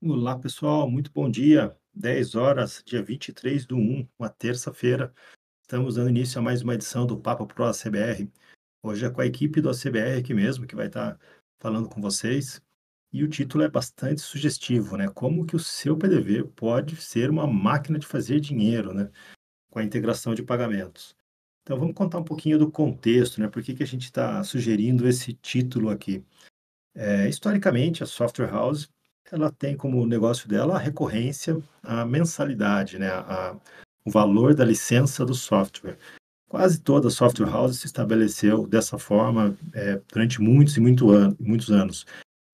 Olá, pessoal, muito bom dia. 10 horas, dia 23 do 1, uma terça-feira. Estamos dando início a mais uma edição do Papo Pro ACBR. Hoje é com a equipe do ACBR aqui mesmo, que vai estar falando com vocês. E o título é bastante sugestivo, né? Como que o seu PDV pode ser uma máquina de fazer dinheiro, né? Com a integração de pagamentos. Então, vamos contar um pouquinho do contexto, né? Por que, que a gente está sugerindo esse título aqui? É, historicamente, a Software House ela tem como negócio dela a recorrência, a mensalidade, né? A, o valor da licença do software. Quase toda software house se estabeleceu dessa forma é, durante muitos e muito an muitos anos.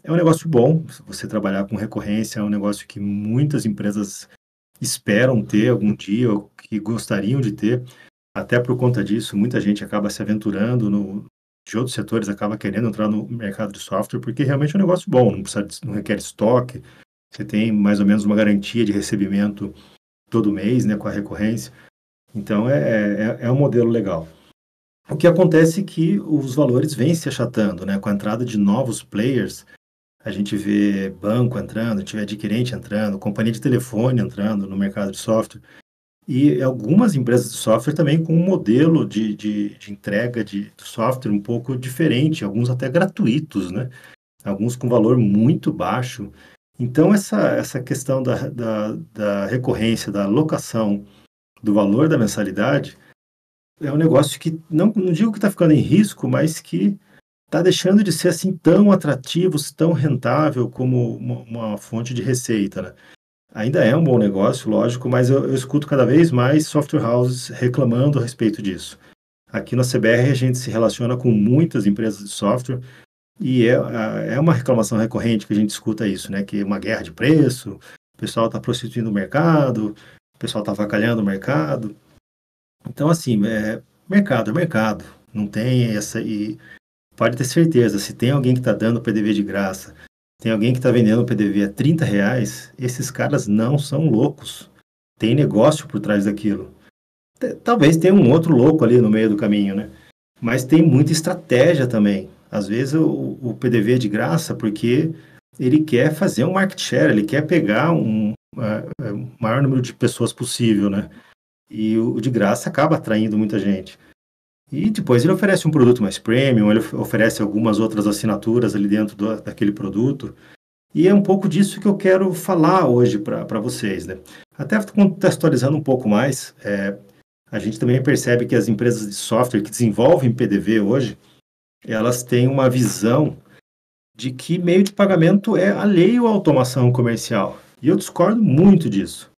É um negócio bom, você trabalhar com recorrência é um negócio que muitas empresas esperam ter algum dia, ou que gostariam de ter. Até por conta disso, muita gente acaba se aventurando no, de outros setores acaba querendo entrar no mercado de software, porque realmente é um negócio bom, não, precisa, não requer estoque, você tem mais ou menos uma garantia de recebimento todo mês, né, com a recorrência. Então, é, é, é um modelo legal. O que acontece é que os valores vêm se achatando, né, com a entrada de novos players, a gente vê banco entrando, vê adquirente entrando, companhia de telefone entrando no mercado de software, e algumas empresas de software também com um modelo de, de, de entrega de, software um pouco diferente, alguns até gratuitos, né? Alguns com valor muito baixo. Então, essa, essa questão da, da, da recorrência, da alocação do valor da mensalidade, é um negócio que, não, não digo que está ficando em risco, mas que está deixando de ser assim tão atrativo, tão rentável como uma, uma fonte de receita, né? Ainda é um bom negócio, lógico, mas eu, eu, escuto cada vez mais software houses reclamando a respeito disso. Aqui na CBR a gente se relaciona com muitas empresas de software e é, é uma reclamação recorrente que a gente escuta isso, né? Que é uma guerra de preço, o pessoal está prostituindo o mercado, o pessoal está avacalhando o mercado. Então, assim, é, mercado é mercado. Não tem essa. E pode ter certeza, se tem alguém que está dando PDV de graça, tem alguém que está vendendo o PDV a 30 reais, esses caras não são loucos. Tem negócio por trás daquilo. Talvez tenha um outro louco ali no meio do caminho, né? Mas tem muita estratégia também. Às vezes o, o PDV é de graça porque ele quer fazer um market share, ele quer pegar um, maior número de pessoas possível, né? E o de graça acaba atraindo muita gente. E depois ele oferece um produto mais premium, ele oferece algumas outras assinaturas ali dentro do, daquele produto. E é um pouco disso que eu quero falar hoje para vocês. Né? Até contextualizando um pouco mais, é, a gente também percebe que as empresas de software que desenvolvem PDV hoje, elas têm uma visão de que meio de pagamento é alheio à automação comercial. E eu discordo muito disso.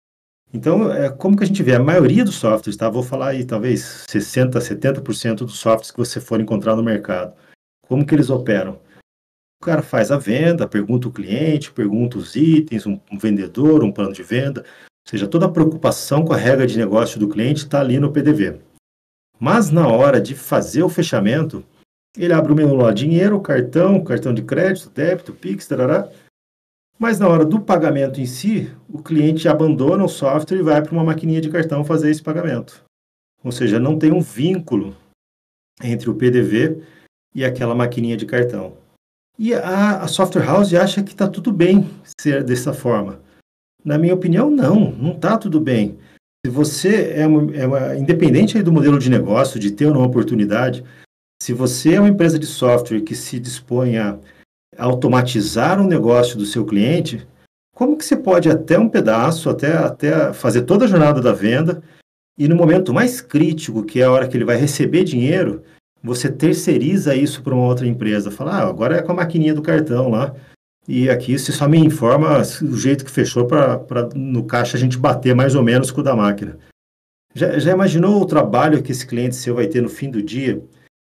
Então, é, como que a gente vê? A maioria dos softwares, tá? Vou falar aí, talvez 60%, 70% dos softwares que você for encontrar no mercado. Como que eles operam? O cara faz a venda, pergunta o cliente, pergunta os itens, um, um vendedor, um plano de venda. Ou seja, toda a preocupação com a regra de negócio do cliente está ali no PDV. Mas na hora de fazer o fechamento, ele abre o menu lá, dinheiro, cartão, cartão de crédito, débito, Pix, tarará, mas na hora do pagamento em si, o cliente abandona o software e vai para uma maquininha de cartão fazer esse pagamento. Ou seja, não tem um vínculo entre o PDV e aquela maquininha de cartão. E a, a software house acha que está tudo bem ser dessa forma. Na minha opinião, não, não está tudo bem. Se você é, uma, é uma, independente do modelo de negócio, de ter não oportunidade, se você é uma empresa de software que se dispõe a automatizar um negócio do seu cliente, como que você pode até um pedaço, até, até fazer toda a jornada da venda e no momento mais crítico, que é a hora que ele vai receber dinheiro, você terceiriza isso para uma outra empresa. Fala, ah, agora é com a maquininha do cartão lá. E aqui você só me informa o jeito que fechou para no caixa a gente bater mais ou menos com o da máquina. Já, já imaginou o trabalho que esse cliente seu vai ter no fim do dia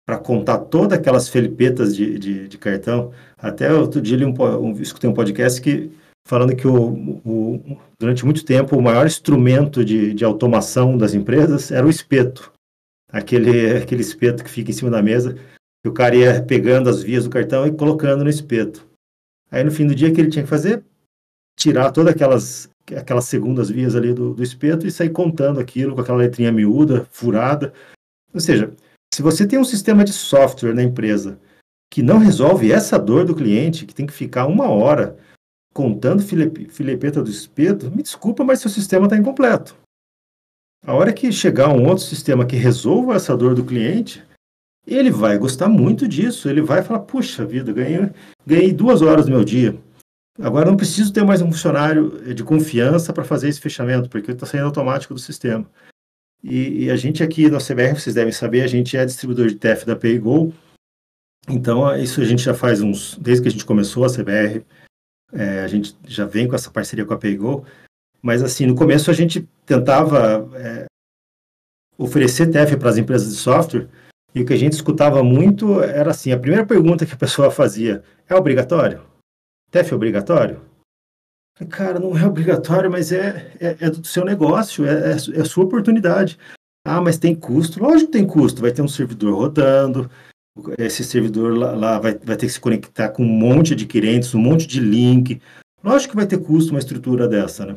para contar todas aquelas felipetas de, de, de, cartão. Até outro dia li um, um, escutei um podcast que falando que o, o, durante muito tempo o maior instrumento de, de automação das empresas era o espeto. Aquele, aquele espeto que fica em cima da mesa, que o cara ia pegando as vias do cartão e colocando no espeto. Aí no fim do dia o que ele tinha que fazer? Tirar todas aquelas, aquelas segundas vias ali do, do espeto e sair contando aquilo com aquela letrinha miúda, furada. Ou seja, se você tem um sistema de software na empresa que não resolve essa dor do cliente, que tem que ficar uma hora contando filepeta do espeto, me desculpa, mas seu sistema está incompleto. A hora que chegar um outro sistema que resolva essa dor do cliente, ele vai gostar muito disso. Ele vai falar: puxa vida, ganhei, ganhei duas horas do meu dia. Agora não preciso ter mais um funcionário de confiança para fazer esse fechamento, porque está saindo automático do sistema. E, e, a gente aqui na CBR, vocês devem saber, a gente é distribuidor de TF da PayGo. Então, isso a gente já faz uns. Desde que a gente começou a CBR, é, a gente já vem com essa parceria com a PayGo. Mas, assim, no começo a gente tentava é, oferecer TF para as empresas de software. E o que a gente escutava muito era assim: a primeira pergunta que a pessoa fazia é obrigatório? TF é obrigatório? Cara, não é obrigatório, mas é, é, é do seu negócio, é, é, é, sua oportunidade. Ah, mas tem custo? Lógico que tem custo. Vai ter um servidor rodando, esse servidor lá, lá vai, vai ter que se conectar com um monte de clientes, um monte de link. Lógico que vai ter custo uma estrutura dessa, né?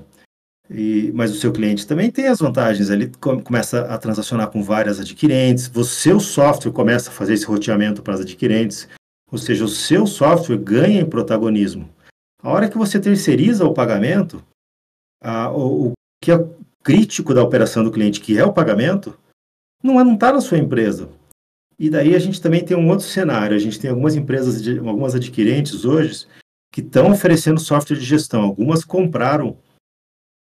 E, mas o seu cliente também tem as vantagens. Ele começa a transacionar com várias adquirentes, o seu software começa a fazer esse roteamento para as adquirentes, ou seja, o seu software ganha em protagonismo. A hora que você terceiriza o pagamento, a, o, o, que é crítico da operação do cliente, que é o pagamento, não está na sua empresa. E daí a gente também tem um outro cenário. A gente tem algumas empresas, de, algumas adquirentes hoje, que estão oferecendo software de gestão. Algumas compraram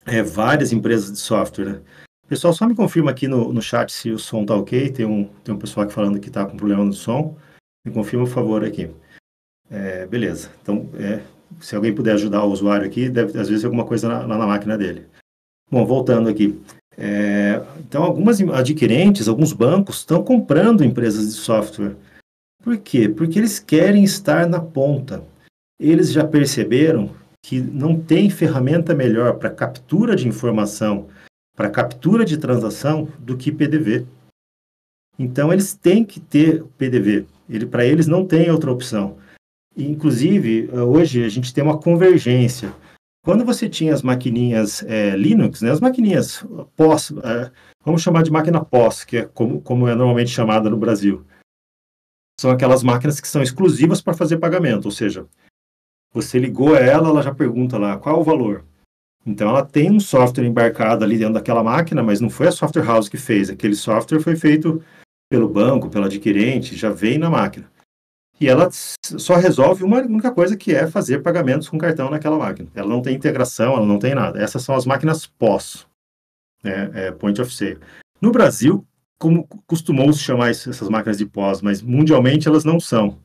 é, várias empresas de software. Né? Pessoal, só me confirma aqui no, no chat se o som está ok. Tem um, tem um pessoal aqui falando que está com problema no som. Me confirma, por favor, aqui. É, beleza. Então, é, se alguém puder ajudar o usuário aqui, deve às vezes alguma coisa na, na máquina dele. Bom, voltando aqui. É, então, algumas adquirentes, alguns bancos estão comprando empresas de software. Por quê? Porque eles querem estar na ponta. Eles já perceberam que não tem ferramenta melhor para captura de informação, para captura de transação, do que PDV. Então, eles têm que ter PDV. Ele, para eles, não tem outra opção. Inclusive, eh, hoje a gente tem uma convergência. Quando você tinha as maquininhas é, Linux, né, as maquininhas POS, é, vamos chamar de máquina POS, que é como, como é normalmente chamada no Brasil, são aquelas máquinas que são exclusivas para fazer pagamento, ou seja, você ligou ela, ela já pergunta lá qual é o valor. Então ela tem um software embarcado ali dentro daquela máquina, mas não foi a software house que fez. Aquele software foi feito pelo banco, pelo adquirente, já vem na máquina e ela só resolve uma única coisa que é fazer pagamentos com cartão naquela máquina. Ela não tem integração, ela não tem nada. Essas são as máquinas POS, né, é, Point of Sale. No Brasil, como costumou-se chamar essas máquinas de POS, mas mundialmente elas não são.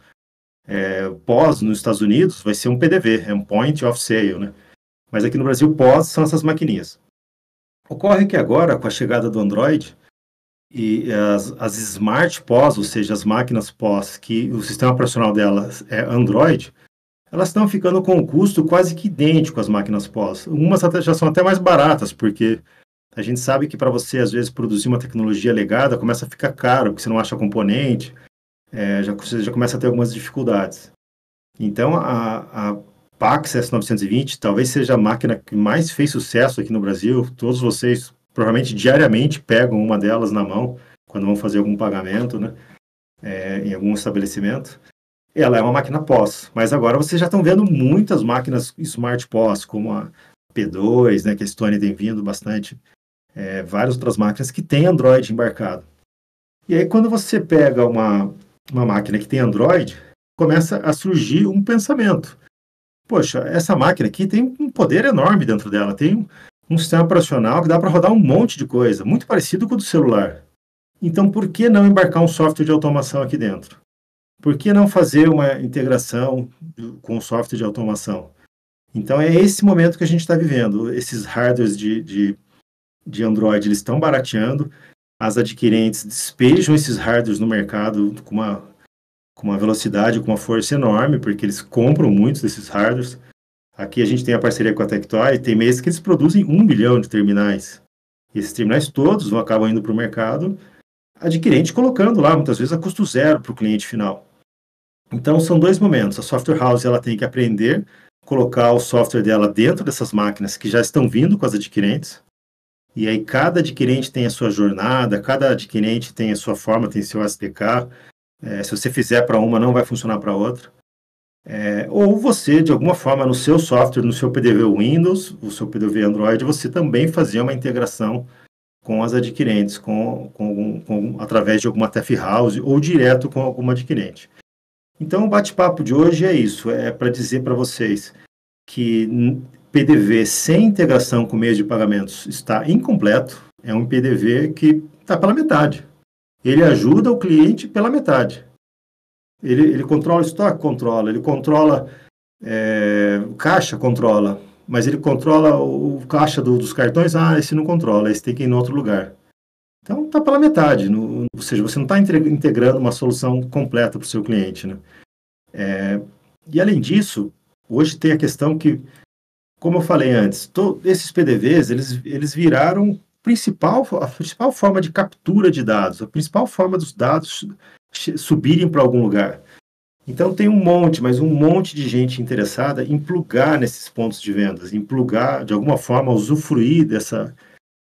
É, POS nos Estados Unidos vai ser um PDV, é um Point of Sale, né? Mas aqui no Brasil, POS são essas maquininhas. Ocorre que agora, com a chegada do Android, e as, as smart POS, ou seja, as máquinas POS, que o sistema operacional delas é Android, elas estão ficando com um custo quase que idêntico às máquinas POS. Umas até, já são até mais baratas, porque a gente sabe que para você, às vezes, produzir uma tecnologia legada começa a ficar caro, porque você não acha componente, é, já, você já começa a ter algumas dificuldades. Então, a, a Pax S920 talvez seja a máquina que mais fez sucesso aqui no Brasil. Todos vocês provavelmente diariamente pegam uma delas na mão quando vão fazer algum pagamento, né? É, em algum estabelecimento. Ela é uma máquina POS, mas agora vocês já estão vendo muitas máquinas Smart POS, como a P2, né, que a Stone tem vindo bastante, é, várias outras máquinas que têm Android embarcado. E aí, quando você pega uma, uma máquina que tem Android, começa a surgir um pensamento. Poxa, essa máquina aqui tem um poder enorme dentro dela, tem um sistema operacional que dá para rodar um monte de coisa, muito parecido com o do celular. Então, por que não embarcar um software de automação aqui dentro? Por que não fazer uma integração com o software de automação? Então, é esse momento que a gente está vivendo. Esses hardwares de, de, de Android eles estão barateando, as adquirentes despejam esses hardwares no mercado com uma, com uma velocidade, com uma força enorme, porque eles compram muitos desses hardwares. Aqui a gente tem a parceria com a Tectoy, tem meses que eles produzem um milhão de terminais. E esses terminais todos vão acabam indo para o mercado, adquirente colocando lá, muitas vezes a custo zero para o cliente final. Então são dois momentos. A software house ela tem que aprender colocar o software dela dentro dessas máquinas que já estão vindo com as adquirentes. E aí cada adquirente tem a sua jornada, cada adquirente tem a sua forma, tem seu SDK. É, se você fizer para uma, não vai funcionar para outra. É, ou você, de alguma forma, no seu software, no seu PDV Windows, o seu PDV Android, você também fazia uma integração com as adquirentes, com, com, com, através de alguma TF House ou direto com alguma adquirente. Então, o bate-papo de hoje é isso, é para dizer para vocês que PDV sem integração com meios de pagamentos está incompleto, é um PDV que está pela metade. Ele ajuda o cliente pela metade. Ele, ele controla o estoque? Controla. Ele controla é, caixa? Controla. Mas ele controla o, o caixa do, dos cartões? Ah, esse não controla, esse tem que ir em outro lugar. Então, está pela metade. No, ou seja, você não está integrando uma solução completa para o seu cliente. Né? É, e, além disso, hoje tem a questão que, como eu falei antes, to, esses PDVs, eles, eles viraram principal, a principal forma de captura de dados, a principal forma dos dados subirem para algum lugar. Então tem um monte, mas um monte de gente interessada em plugar nesses pontos de vendas, em plugar, de alguma forma, usufruir dessa,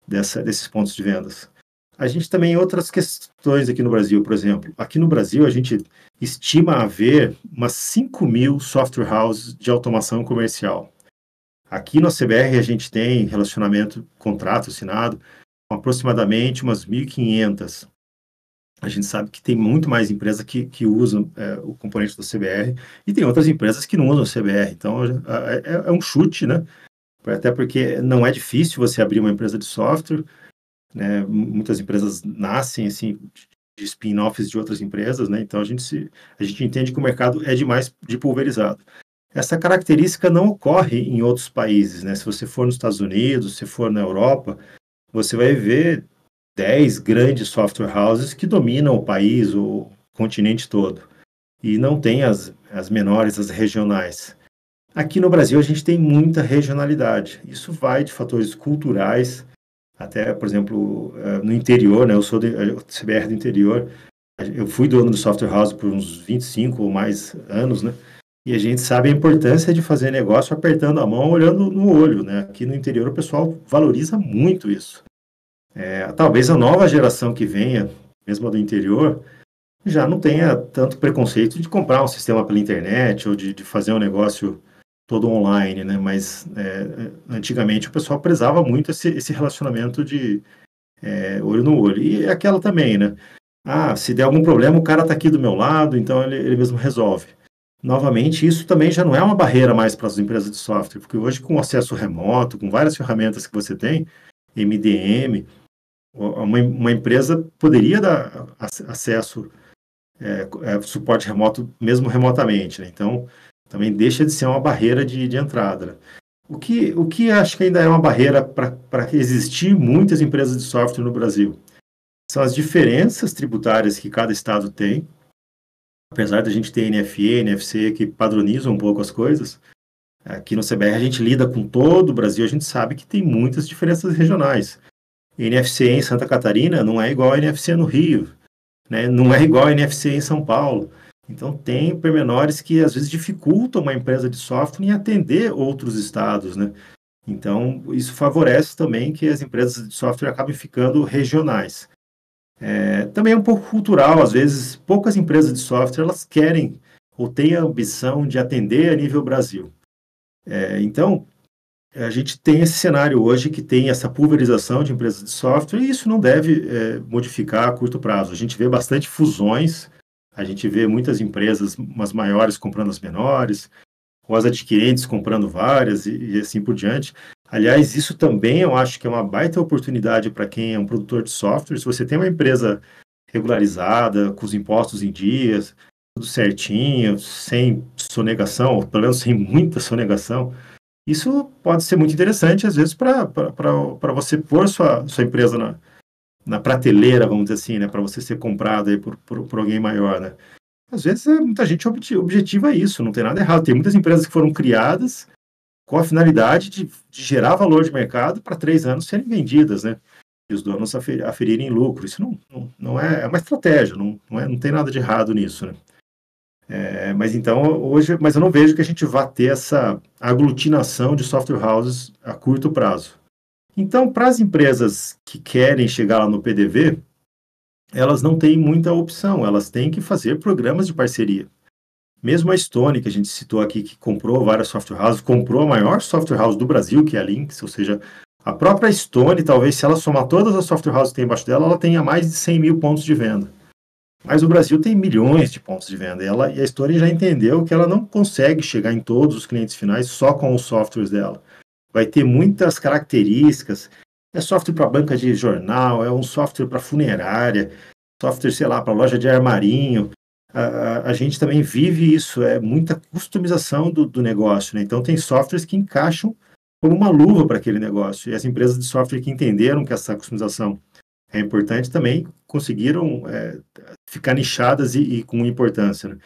dessa, desses pontos de vendas. A gente também outras questões aqui no Brasil, por exemplo. Aqui no Brasil, a gente estima haver umas 5 mil software houses de automação comercial. Aqui no CBR, a gente tem relacionamento, contrato assinado, com aproximadamente umas 1.500 a gente sabe que tem muito mais empresas que, que usam é, o componente do CBR e tem outras empresas que não usam o CBR. Então, é, é, um chute, né? Até porque não é difícil você abrir uma empresa de software, né? Muitas empresas nascem, assim, de spin-offs de outras empresas, né? Então, a gente, se, a gente entende que o mercado é demais de pulverizado. Essa característica não ocorre em outros países, né? Se você for nos Estados Unidos, se for na Europa, você vai ver 10 grandes software houses que dominam o país, o continente todo. E não tem as, as menores, as regionais. Aqui no Brasil a gente tem muita regionalidade. Isso vai de fatores culturais, até, por exemplo, eh, no interior, né? Eu sou do CBR do interior. Eu fui dono do software house por uns 25 ou mais anos, né? E a gente sabe a importância de fazer negócio apertando a mão, olhando no olho, né? Aqui no interior o pessoal valoriza muito isso. É, talvez a nova geração que venha, mesmo do interior, já não tenha tanto preconceito de comprar um sistema pela internet ou de, de fazer um negócio todo online, né? Mas é, antigamente o pessoal prezava muito esse, esse relacionamento de é, olho no olho. E é aquela também, né? Ah, se der algum problema, o cara está aqui do meu lado, então ele, ele mesmo resolve. Novamente, isso também já não é uma barreira mais para as empresas de software, porque hoje com acesso remoto, com várias ferramentas que você tem, MDM, uma, uma empresa poderia dar acesso, é, é, suporte remoto, mesmo remotamente. Né? Então, também deixa de ser uma barreira de, de entrada. Né? O que, o que acho que ainda é uma barreira para existir muitas empresas de software no Brasil são as diferenças tributárias que cada estado tem. Apesar da gente ter NFE, NFC que padronizam um pouco as coisas, aqui no CBR a gente lida com todo o Brasil, a gente sabe que tem muitas diferenças regionais. NFC em Santa Catarina não é igual a NFC no Rio, né? não é igual a NFC em São Paulo. Então, tem pormenores que às vezes dificultam uma empresa de software em atender outros estados. Né? Então, isso favorece também que as empresas de software acabem ficando regionais. É, também é um pouco cultural, às vezes, poucas empresas de software elas querem ou têm a ambição de atender a nível Brasil. É, então, a gente tem esse cenário hoje que tem essa pulverização de empresas de software e isso não deve é, modificar a curto prazo. A gente vê bastante fusões, a gente vê muitas empresas, umas maiores comprando as menores, ou as adquirentes comprando várias e, e assim por diante. Aliás, isso também eu acho que é uma baita oportunidade para quem é um produtor de software. Se você tem uma empresa regularizada, com os impostos em dias, tudo certinho, sem sonegação, ou pelo menos sem muita sonegação, isso pode ser muito interessante, às vezes, para você pôr sua, sua empresa na, na prateleira, vamos dizer assim, né? Para você ser comprado aí por, por, por, alguém maior, né? Às vezes, é, muita gente objetiva isso, não tem nada errado. Tem muitas empresas que foram criadas com a finalidade de, de gerar valor de mercado para três anos serem vendidas, né? E os donos aferirem lucro. Isso não, não, não é, é uma estratégia, não, não, é, não tem nada de errado nisso, né? É, mas então, hoje, mas eu não vejo que a gente vá ter essa aglutinação de software houses a curto prazo. Então, para as empresas que querem chegar lá no PDV, elas não têm muita opção, elas têm que fazer programas de parceria. Mesmo a Stone, que a gente citou aqui, que comprou várias software houses, comprou a maior software house do Brasil, que é a Lynx, ou seja, a própria Stone, talvez se ela somar todas as software houses que tem embaixo dela, ela tenha mais de 100 mil pontos de venda. Mas o Brasil tem milhões de pontos de venda. E, ela, e a Stone já entendeu que ela não consegue chegar em todos os clientes finais só com os softwares dela. Vai ter muitas características. É software para banca de jornal, é um software para funerária, software, sei lá, para loja de armarinho. A, a, a, gente também vive isso, é muita customização do, do negócio. Né? Então, tem softwares que encaixam como uma luva para aquele negócio. E as empresas de software que entenderam que essa customização é importante também conseguiram é, ficar nichadas e, e com importância. Né?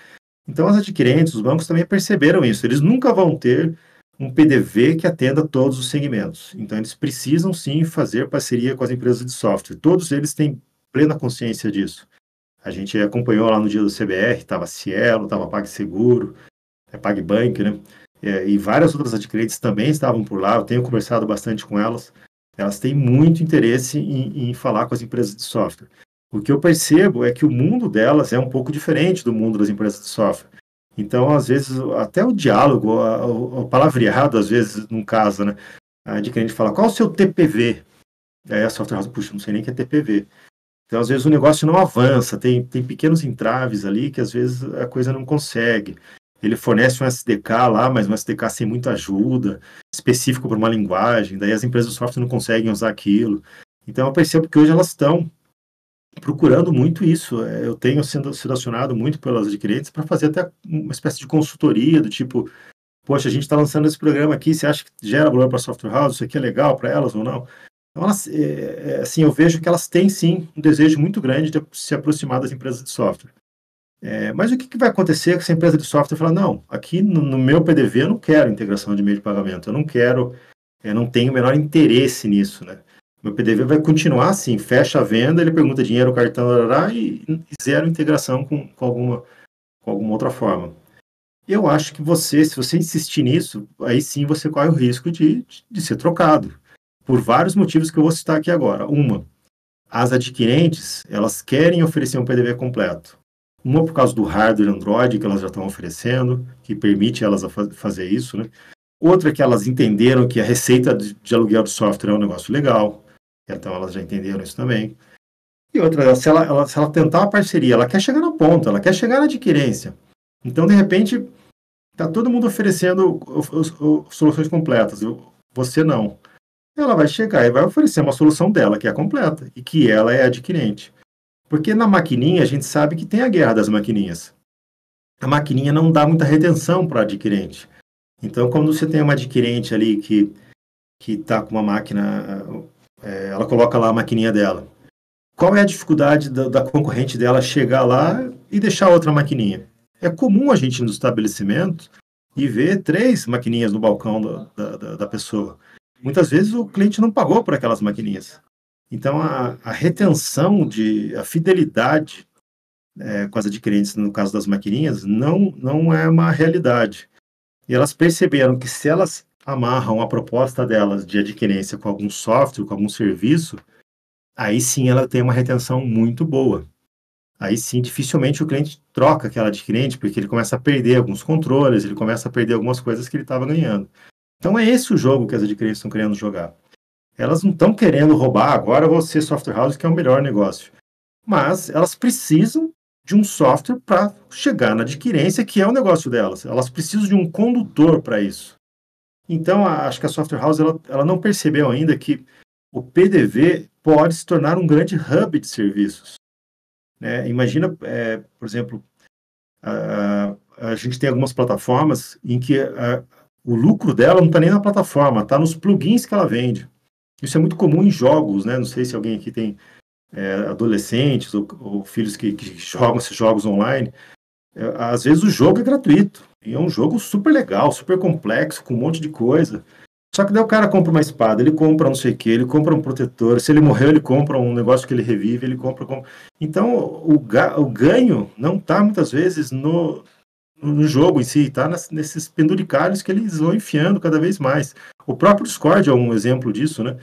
Então, as adquirentes, os bancos também perceberam isso. Eles nunca vão ter um PDV que atenda todos os segmentos. Então, eles precisam sim fazer parceria com as empresas de software. Todos eles têm plena consciência disso. A gente acompanhou lá no dia do CBR, estava Cielo, estava PagSeguro, é PagBank, né? É, e várias outras adquirentes também estavam por lá. Eu tenho conversado bastante com elas. Elas têm muito interesse em, em falar com as empresas de software. O que eu percebo é que o mundo delas é um pouco diferente do mundo das empresas de software. Então, às vezes, até o diálogo, o, palavreado, às vezes, num caso, né? A adquirente fala, qual o seu TPV? Aí a software house, puxa, não sei nem o que é TPV. Então, às vezes, o negócio não avança, tem, tem pequenos entraves ali que, às vezes, a coisa não consegue. Ele fornece um SDK lá, mas um SDK sem muita ajuda, específico para uma linguagem, daí as empresas de software não conseguem usar aquilo. Então, eu percebo que hoje elas estão procurando muito isso. É, eu tenho sendo, sido acionado muito pelas adquirentes para fazer até uma espécie de consultoria do tipo, poxa, a gente está lançando esse programa aqui, você acha que gera valor para a software house? Isso aqui é legal para elas ou não? Então, elas, é, é, assim, eu vejo que elas têm sim um desejo muito grande de se aproximar das empresas de software. É, mas o que, que, vai acontecer com essa empresa de software falar, não, aqui no, no, meu PDV eu não quero integração de meio de pagamento, eu não quero, eu não tenho o menor interesse nisso, né? Meu PDV vai continuar assim, fecha a venda, ele pergunta dinheiro, cartão, e, zero integração com, com, alguma, com alguma outra forma. Eu acho que você, se você insistir nisso, aí sim você corre o risco de, de, de ser trocado. Por vários motivos que eu vou citar aqui agora. Uma, as adquirentes, elas querem oferecer um PDV completo. Uma por causa do hardware Android que elas já estão oferecendo, que permite elas fazer isso, né? Outra que elas entenderam que a receita de aluguel de software é um negócio legal. Então elas já entenderam isso também. E outra, se ela, ela, se ela tentar uma parceria, ela quer chegar na ponta, ela quer chegar na adquirência. Então, de repente, está todo mundo oferecendo soluções completas, você não. Ela vai chegar e vai oferecer uma solução dela, que é completa, e que ela é adquirente. Porque na maquininha a gente sabe que tem a guerra das maquininhas. A maquininha não dá muita retenção para adquirente. Então, quando você tem uma adquirente ali que que está com uma máquina é, ela coloca lá a maquininha dela. Qual é a dificuldade da, da, concorrente dela chegar lá e deixar outra maquininha? É comum a gente no estabelecimento e ver três maquininhas no balcão da, da, da pessoa. Muitas vezes o cliente não pagou por aquelas maquininhas. Então a, a retenção de a fidelidade é, com as adquirentes no caso das maquininhas não não é uma realidade. E elas perceberam que se elas amarram a proposta delas de adquirência com algum software, com algum serviço, aí sim ela tem uma retenção muito boa. Aí sim, dificilmente o cliente troca aquela adquirente, porque ele começa a perder alguns controles, ele começa a perder algumas coisas que ele estava ganhando. Então é esse o jogo que as adquirentes estão querendo jogar. Elas não estão querendo roubar agora você software house que é o melhor negócio. Mas elas precisam de um software para chegar na adquirência, que é o negócio delas. Elas precisam de um condutor para isso. Então, a, acho que a Software House ela, ela não percebeu ainda que o PDV pode se tornar um grande hub de serviços. Né? Imagina, é, por exemplo, a, a, gente tem algumas plataformas em que a, o lucro dela não está nem na plataforma, está nos plugins que ela vende. Isso é muito comum em jogos, né? Não sei se alguém aqui tem é, adolescentes ou, ou filhos que, que, jogam esses jogos online. É, às vezes o jogo é gratuito. E é um jogo super legal, super complexo, com um monte de coisa. Só que daí o cara compra uma espada, ele compra não sei o que, ele compra um protetor. Se ele morreu, ele compra um negócio que ele revive, ele compra. compra. Então o, ga, o ganho não está muitas vezes no, no jogo em si, está nesses penduricalhos que eles vão enfiando cada vez mais. O próprio Discord é um exemplo disso, né?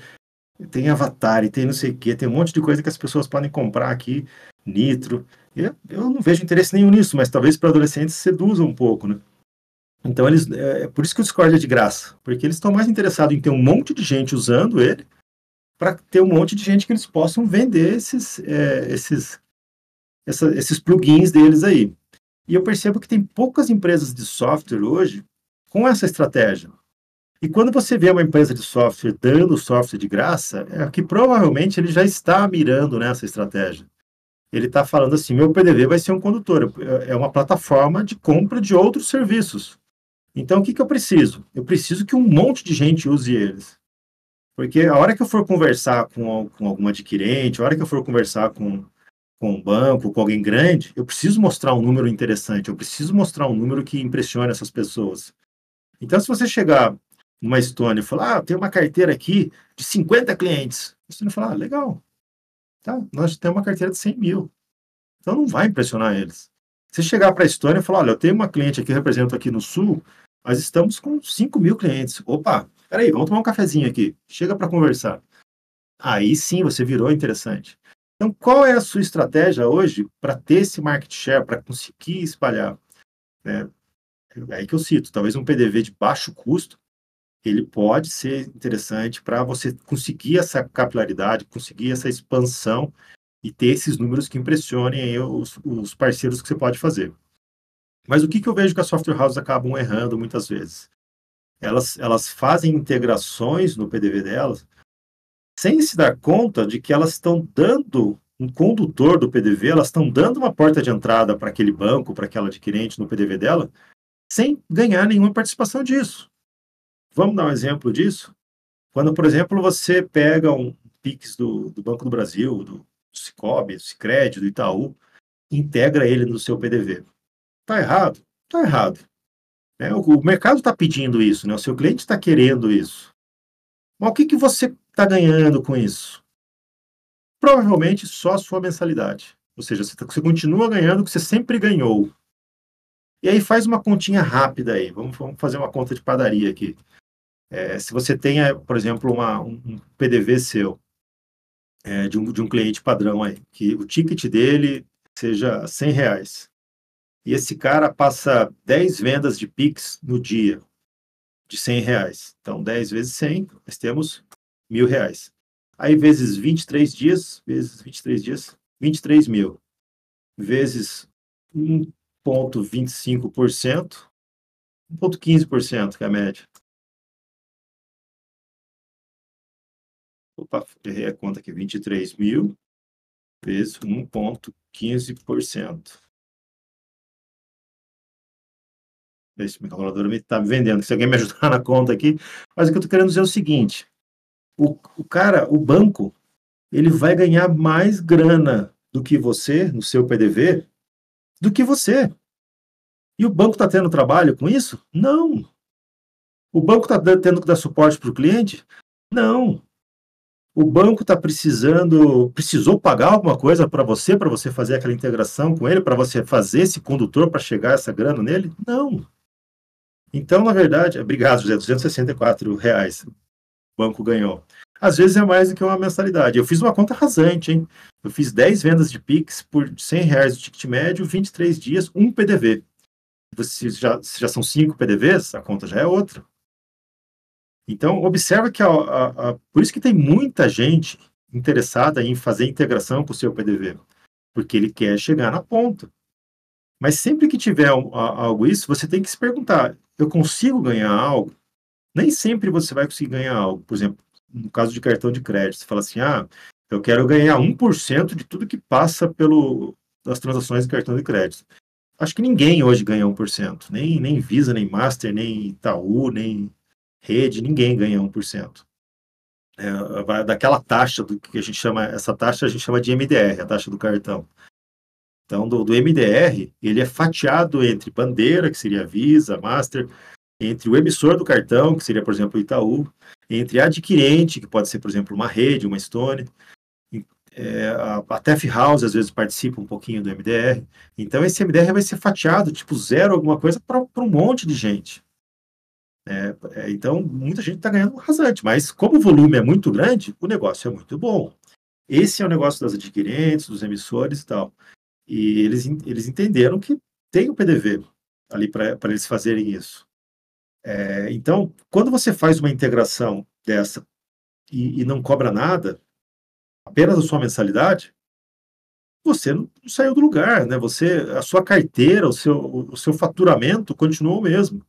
Tem avatar tem não sei o que, tem um monte de coisa que as pessoas podem comprar aqui Nitro. Eu, não vejo interesse nenhum nisso, mas talvez para adolescentes seduza um pouco, né? Então, eles, é, é por isso que o Discord é de graça, porque eles estão mais interessados em ter um monte de gente usando ele, para ter um monte de gente que eles possam vender esses, é, esses, essa, esses plugins deles aí. E eu percebo que tem poucas empresas de software hoje com essa estratégia. E quando você vê uma empresa de software dando software de graça, é que provavelmente ele já está mirando nessa estratégia. Ele está falando assim: meu PDV vai ser um condutor, é uma plataforma de compra de outros serviços. Então, o que, que eu preciso? Eu preciso que um monte de gente use eles. Porque a hora que eu for conversar com, com algum adquirente, a hora que eu for conversar com, com um banco, com alguém grande, eu preciso mostrar um número interessante, eu preciso mostrar um número que impressione essas pessoas. Então, se você chegar numa Estônia e falar, ah, tem uma carteira aqui de 50 clientes, você não fala, ah, legal, tá, nós temos uma carteira de 100 mil. Então, não vai impressionar eles. Se chegar para a Estônia e falar, olha, eu tenho uma cliente aqui, represento aqui no Sul, nós estamos com 5 mil clientes. Opa, peraí, vamos tomar um cafezinho aqui. Chega para conversar. Aí sim você virou interessante. Então, qual é a sua estratégia hoje para ter esse market share, para conseguir espalhar? É, é aí que eu cito, talvez um PDV de baixo custo, ele pode ser interessante para você conseguir essa capilaridade, conseguir essa expansão e ter esses números que impressionem os, os parceiros que você pode fazer. Mas o que, que eu vejo que as software houses acabam errando muitas vezes? Elas, elas fazem integrações no PDV delas sem se dar conta de que elas estão dando um condutor do PDV, elas estão dando uma porta de entrada para aquele banco, para aquela adquirente no PDV dela, sem ganhar nenhuma participação disso. Vamos dar um exemplo disso? Quando, por exemplo, você pega um PIX do, do Banco do Brasil, do Cicobi, do Cicred, do Itaú, integra ele no seu PDV. Está errado? Está errado. É, o, o, mercado está pedindo isso, né? o seu cliente está querendo isso. Mas o que, que você está ganhando com isso? Provavelmente só a sua mensalidade. Ou seja, você, tá, você continua ganhando o que você sempre ganhou. E aí faz uma continha rápida aí. Vamos, vamos fazer uma conta de padaria aqui. É, se você tem, por exemplo, uma, um PDV seu, é, de, um, de um cliente padrão aí, que o ticket dele seja 100 reais e esse cara passa 10 vendas de Pix no dia, de 100 reais. Então, 10 vezes 100, nós temos mil reais. Aí, vezes 23 dias, vezes 23 dias, 23 mil. Vezes 1,25%, 1,15% que é a média. Opa, errei a conta aqui, 23 mil vezes 1,15%. Esse meu calculador está me vendendo. Se alguém me ajudar na conta aqui. Mas o que eu estou querendo dizer é o seguinte: o, o cara, o banco, ele vai ganhar mais grana do que você, no seu PDV, do que você. E o banco está tendo trabalho com isso? Não. O banco está tendo que dar suporte para o cliente? Não. O banco está precisando, precisou pagar alguma coisa para você, para você fazer aquela integração com ele, para você fazer esse condutor para chegar essa grana nele? Não. Então, na verdade, obrigado, José, 264 reais o banco ganhou. Às vezes é mais do que uma mensalidade. Eu fiz uma conta rasante, hein? Eu fiz 10 vendas de Pix por 100 reais de ticket médio, 23 dias, um PDV. Se já, se já são cinco PDVs, a conta já é outra. Então, observa que, a, a, a, por isso que tem muita gente interessada em fazer integração com o seu PDV, porque ele quer chegar na ponta. Mas sempre que tiver algo isso, você tem que se perguntar: eu consigo ganhar algo? Nem sempre você vai conseguir ganhar algo. Por exemplo, no caso de cartão de crédito, você fala assim: ah, eu quero ganhar 1% de tudo que passa pelo das transações de cartão de crédito. Acho que ninguém hoje ganha 1%. Nem, nem Visa, nem Master, nem Itaú, nem Rede, ninguém ganha 1%. É, daquela taxa do que a gente chama, essa taxa a gente chama de MDR, a taxa do cartão. Então, do, do MDR, ele é fatiado entre bandeira, que seria Visa, Master, entre o emissor do cartão, que seria, por exemplo, o Itaú, entre adquirente, que pode ser, por exemplo, uma rede, uma Stone, é, a, a TEF House às vezes participa um pouquinho do MDR. Então, esse MDR vai ser fatiado, tipo zero alguma coisa, para um monte de gente. É, é, então, muita gente está ganhando rasante, mas como o volume é muito grande, o negócio é muito bom. Esse é o negócio das adquirentes, dos emissores e tal. E eles, eles entenderam que tem o PDV ali para eles fazerem isso. É, então, quando você faz uma integração dessa e, e, não cobra nada, apenas a sua mensalidade, você não saiu do lugar, né? Você, a sua carteira, o seu, o seu faturamento continuou o mesmo.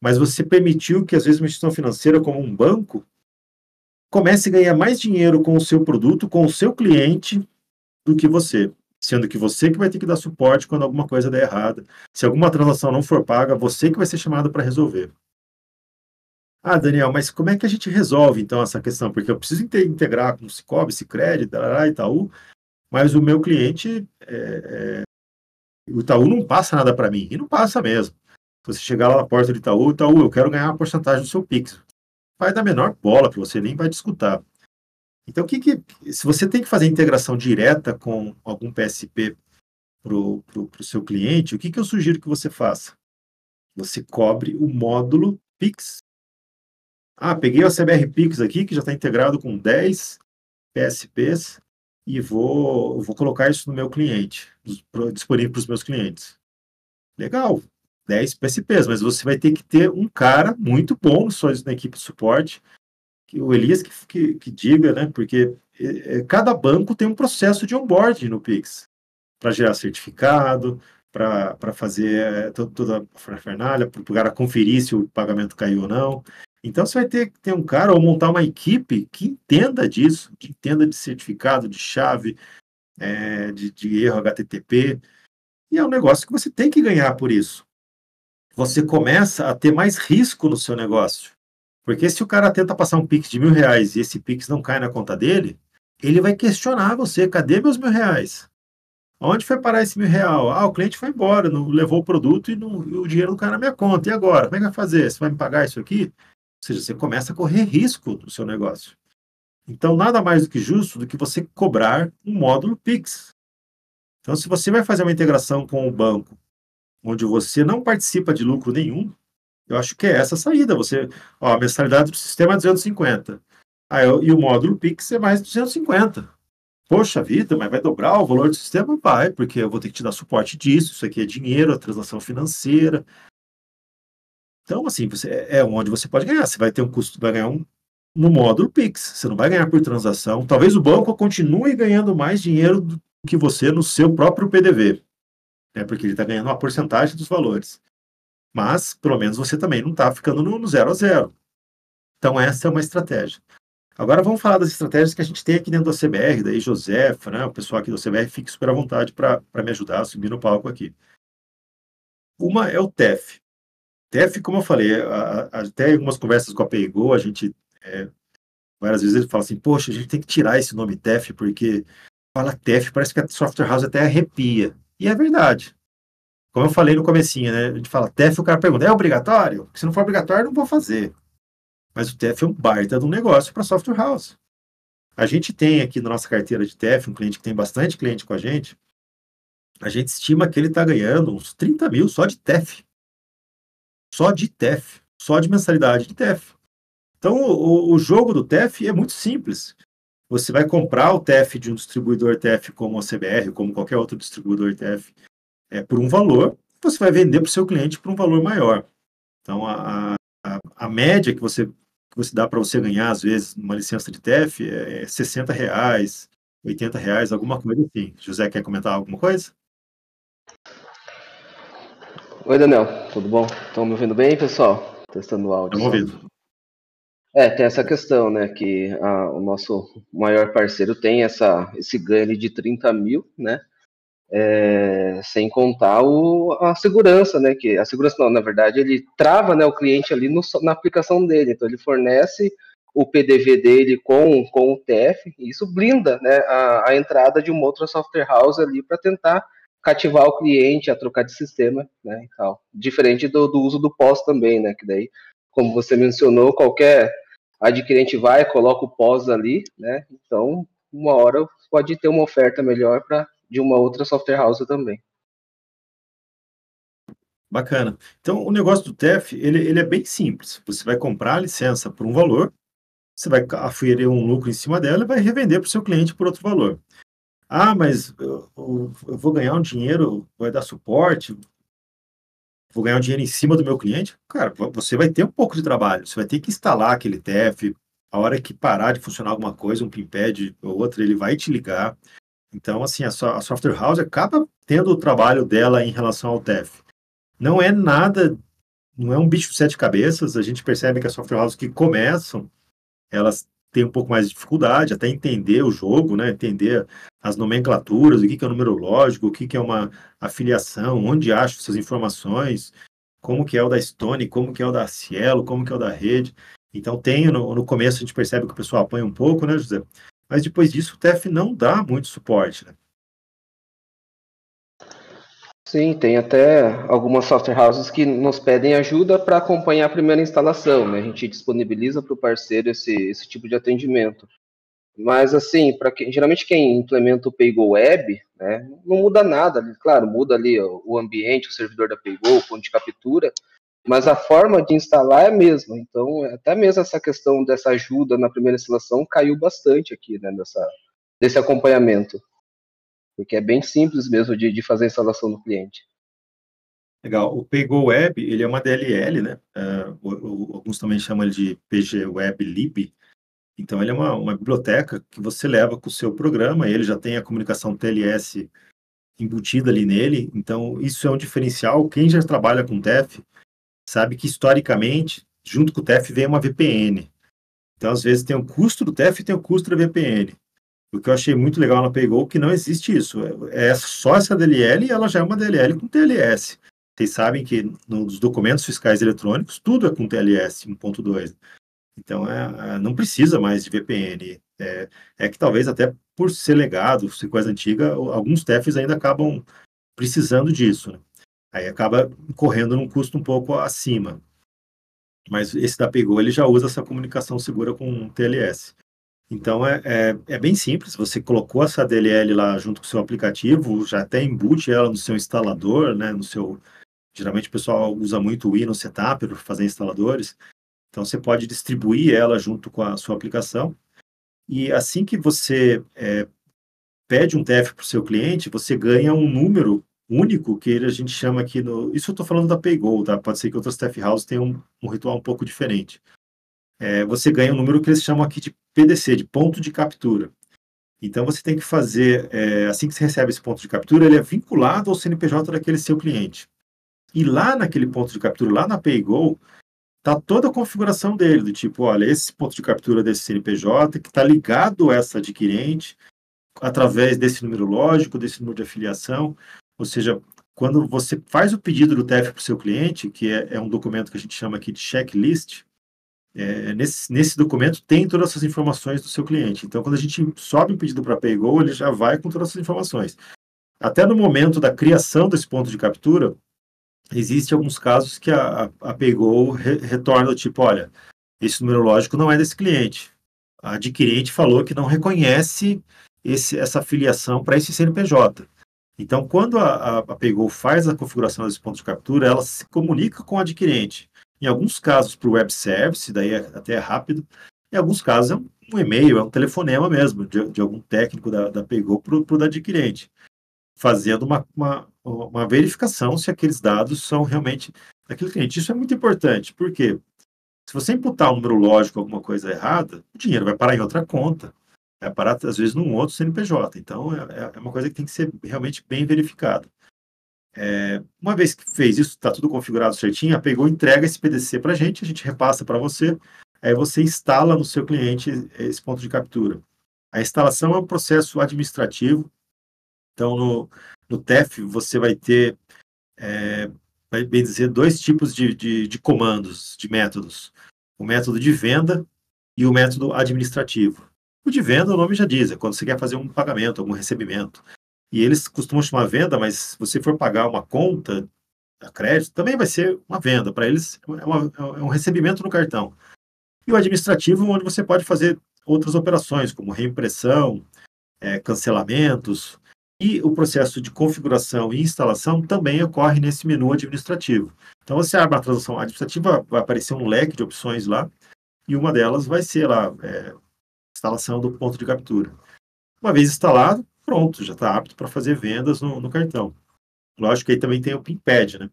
Mas você permitiu que, às vezes, uma instituição financeira como um banco comece a ganhar mais dinheiro com o seu produto, com o seu cliente, do que você. Sendo que você que vai ter que dar suporte quando alguma coisa der errada. Se alguma transação não for paga, você que vai ser chamado para resolver. Ah, Daniel, mas como é que a gente resolve então essa questão? Porque eu preciso integrar com o Cicobi, Cicred, Itaú, mas o meu cliente, é, é, o Itaú não passa nada para mim, e não passa mesmo. Se você chegar lá na porta do Itaú, Itaú, eu quero ganhar uma porcentagem do seu Pix. Vai dar menor bola para você, nem vai discutir. Então, que, que se você tem que fazer integração direta com algum PSP para o seu cliente, o que, que eu sugiro que você faça? Você cobre o módulo Pix. Ah, peguei o CBR Pix aqui, que já está integrado com 10 PSPs, e vou, vou colocar isso no meu cliente, disponível para os meus clientes. Legal, 10 PSPs, mas você vai ter que ter um cara muito bom na equipe de suporte, que o Elias que, que, que diga, né? Porque é, é cada banco tem um processo de onboarding no Pix, para gerar certificado, para fazer é, toda a fernália, para o cara conferir se o pagamento caiu ou não. Então você vai ter que ter um cara ou montar uma equipe que entenda disso, que entenda de certificado, de chave, é, de, de erro HTTP. E é um negócio que você tem que ganhar por isso. Você começa a ter mais risco no seu negócio. Porque se o cara tenta passar um Pix de mil reais e esse Pix não cai na conta dele, ele vai questionar você: cadê meus mil reais? Onde foi parar esse mil real? Ah, o cliente foi embora, não levou o produto e, não, o dinheiro não cai na minha conta. E agora? Como é que vai fazer? Você vai me pagar isso aqui? Ou seja, você começa a correr risco do seu negócio. Então, nada mais do que justo do que você cobrar um módulo Pix. Então, se você vai fazer uma integração com o banco, onde você não participa de lucro nenhum, eu acho que é essa a saída. Você, ó, a mensalidade do sistema é 250. Ah, eu, e o módulo Pix é mais 250. Poxa vida, mas vai dobrar o valor do sistema? Vai, porque eu vou ter que te dar suporte disso. Isso aqui é dinheiro, a transação financeira, então, assim, você, é, é onde você pode ganhar. Você vai ter um custo, vai ganhar um, no módulo Pix. Você não vai ganhar por transação. Talvez o banco continue ganhando mais dinheiro do que você no seu próprio PDV, né? porque ele está ganhando uma porcentagem dos valores. Mas, pelo menos, você também não está ficando no, no zero a zero. Então, essa é uma estratégia. Agora vamos falar das estratégias que a gente tem aqui dentro da CBR, daí Josefa, né, o pessoal aqui da CBR, fique super à vontade para me ajudar a subir no palco aqui. Uma é o TEF, TEF, como eu falei, até algumas conversas com a PayGo, a gente é, várias vezes ele fala assim, poxa, a gente tem que tirar esse nome TEF, porque fala TEF, parece que a software house até arrepia. E é verdade. Como eu falei no comecinho, né? A gente fala TEF, o cara pergunta, é obrigatório? Se não for obrigatório, não vou fazer. Mas o TEF é um baita de um negócio para software house. A gente tem aqui na nossa carteira de TEF, um cliente que tem bastante cliente com a gente, a gente estima que ele está ganhando uns 30 mil só de TEF só de TEF, só de mensalidade de TEF. Então, o, o jogo do TEF é muito simples. Você vai comprar o TEF de um distribuidor TEF como a CBR, como qualquer outro distribuidor TEF, é, por um valor, você vai vender para o seu cliente por um valor maior. Então, a, a, a média que você, que você dá para você ganhar, às vezes, numa licença de TEF é 60 reais, 80 reais, alguma coisa assim. José, quer comentar alguma coisa? Oi, Daniel, tudo bom? Estão me ouvindo bem, pessoal? Testando o áudio. Estamos ouvindo. É, tem essa questão, né, que a, o nosso maior parceiro tem essa, esse ganho de 30 mil, né, é, sem contar o, a segurança, né, que a segurança não, na verdade, ele trava, né, o cliente ali no, na aplicação dele, então ele fornece o PDV dele com, com o TF, e isso blinda, né, a, a entrada de uma outra software house ali para tentar cativar o cliente a trocar de sistema, né, e tal. Diferente do, do uso do pós também, né, que daí, como você mencionou, qualquer adquirente vai, coloca o pós ali, né, então uma hora pode ter uma oferta melhor para de uma outra software house também. Bacana. Então, o negócio do TEF, ele, ele é bem simples. Você vai comprar a licença por um valor, você vai aferir um lucro em cima dela e vai revender para o seu cliente por outro valor. Ah, mas eu, eu, vou ganhar um dinheiro, vai dar suporte, vou ganhar um dinheiro em cima do meu cliente? Cara, você vai ter um pouco de trabalho, você vai ter que instalar aquele TF, a hora que parar de funcionar alguma coisa, um pinpad ou outra, ele vai te ligar. Então, assim, a, a software house acaba tendo o trabalho dela em relação ao TEF. Não é nada, não é um bicho de sete cabeças, a gente percebe que as software houses que começam, elas têm um pouco mais de dificuldade, até entender o jogo, né? entender as nomenclaturas, o que, que é o número lógico, o que, que é uma afiliação, onde acho essas informações, como que é o da Stone, como que é o da Cielo, como que é o da rede. Então tem, no, no começo a gente percebe que o pessoal apanha um pouco, né, José? Mas depois disso o TEF não dá muito suporte, né? Sim, tem até algumas software houses que nos pedem ajuda para acompanhar a primeira instalação, né? A gente disponibiliza para o parceiro esse, esse tipo de atendimento. Mas assim, para que, geralmente quem implementa o Paygo Web, né, não muda nada. Claro, muda ali o ambiente, o servidor da Paygo, o ponto de captura, mas a forma de instalar é a mesma. Então, até mesmo essa questão dessa ajuda na primeira instalação caiu bastante aqui, né, desse acompanhamento. Porque é bem simples mesmo de, de fazer a instalação do cliente. Legal. O Paygo Web, ele é uma DLL, né? Uh, alguns também chamam ele de PG Web Lib. Então, ele é uma, uma biblioteca que você leva com o seu programa, ele já tem a comunicação TLS embutida ali nele. Então, isso é um diferencial. Quem já trabalha com TEF sabe que historicamente, junto com o TEF vem uma VPN. Então, às vezes, tem o custo do TEF e tem o custo da VPN. O que eu achei muito legal na Paygo é que não existe isso. É só essa DLL e ela já é uma DLL com TLS. Vocês sabem que nos documentos fiscais eletrônicos tudo é com TLS 1.2. Então, é, é, não precisa mais de VPN. É, é, que talvez até por ser legado, ser coisa antiga, alguns TEFs ainda acabam precisando disso. Né? Aí acaba correndo num custo um pouco acima. Mas esse da Pegou, ele já usa essa comunicação segura com TLS. Então é, é, é, bem simples, você colocou essa DLL lá junto com o seu aplicativo, já até embute ela no seu instalador, né, no seu... Geralmente o pessoal usa muito o Windows Setup para fazer instaladores, então você pode distribuir ela junto com a sua aplicação, e assim que você é, pede um TF para o seu cliente, você ganha um número único que a gente chama aqui no. Isso eu estou falando da PayGo, tá? Pode ser que outras staff houses tenham um, um ritual um pouco diferente. É, você ganha um número que eles chamam aqui de PDC, de ponto de captura. Então você tem que fazer, é, assim que você recebe esse ponto de captura, ele é vinculado ao CNPJ daquele seu cliente. E lá naquele ponto de captura, lá na PayGo, está toda a configuração dele, do tipo, olha, esse ponto de captura desse CNPJ que está ligado a essa adquirente, através desse número lógico, desse número de afiliação. Ou seja, quando você faz o pedido do TEF para o seu cliente, que é, é, um documento que a gente chama aqui de checklist, é, nesse, nesse documento tem todas essas informações do seu cliente. Então, quando a gente sobe o pedido para a PayGo, ele já vai com todas essas informações. Até no momento da criação desse ponto de captura, existem alguns casos que a, a, PayGo re, retorna tipo, olha, esse número lógico não é desse cliente. A adquirente falou que não reconhece esse, essa filiação para esse CNPJ. Então, quando a, a, a Paygo faz a configuração desse ponto de captura, ela se comunica com o adquirente. Em alguns casos, para o web service, daí é, até é rápido. Em alguns casos, é um, um e-mail, é um telefonema mesmo, de, de algum técnico da, da Paygo para o adquirente, fazendo uma, uma, uma verificação se aqueles dados são realmente daquele cliente. Isso é muito importante, porque se você imputar um número lógico, alguma coisa errada, o dinheiro vai parar em outra conta é parar, às vezes, num outro CNPJ. Então, é, é, é uma coisa que tem que ser realmente bem verificada. É, uma vez que fez isso, está tudo configurado certinho, a pegou, entrega esse PDC para a gente, a gente repassa para você, aí você instala no seu cliente esse ponto de captura. A instalação é um processo administrativo, então no, no TEF você vai ter, é, vai bem dizer, dois tipos de, de, de comandos, de métodos. O método de venda e o método administrativo. O de venda, o nome já diz, é quando você quer fazer um pagamento, algum recebimento. E eles costumam chamar venda, mas se você for pagar uma conta a crédito, também vai ser uma venda. Para eles, é, uma, é, um recebimento no cartão. E o administrativo, onde você pode fazer outras operações, como reimpressão, é, cancelamentos. E o processo de configuração e instalação também ocorre nesse menu administrativo. Então, você abre a transação administrativa, vai aparecer um leque de opções lá e uma delas vai ser lá, é, instalação do ponto de captura. Uma vez instalado, pronto, já está apto para fazer vendas no, no, cartão. Lógico que aí também tem o PINPAD, né?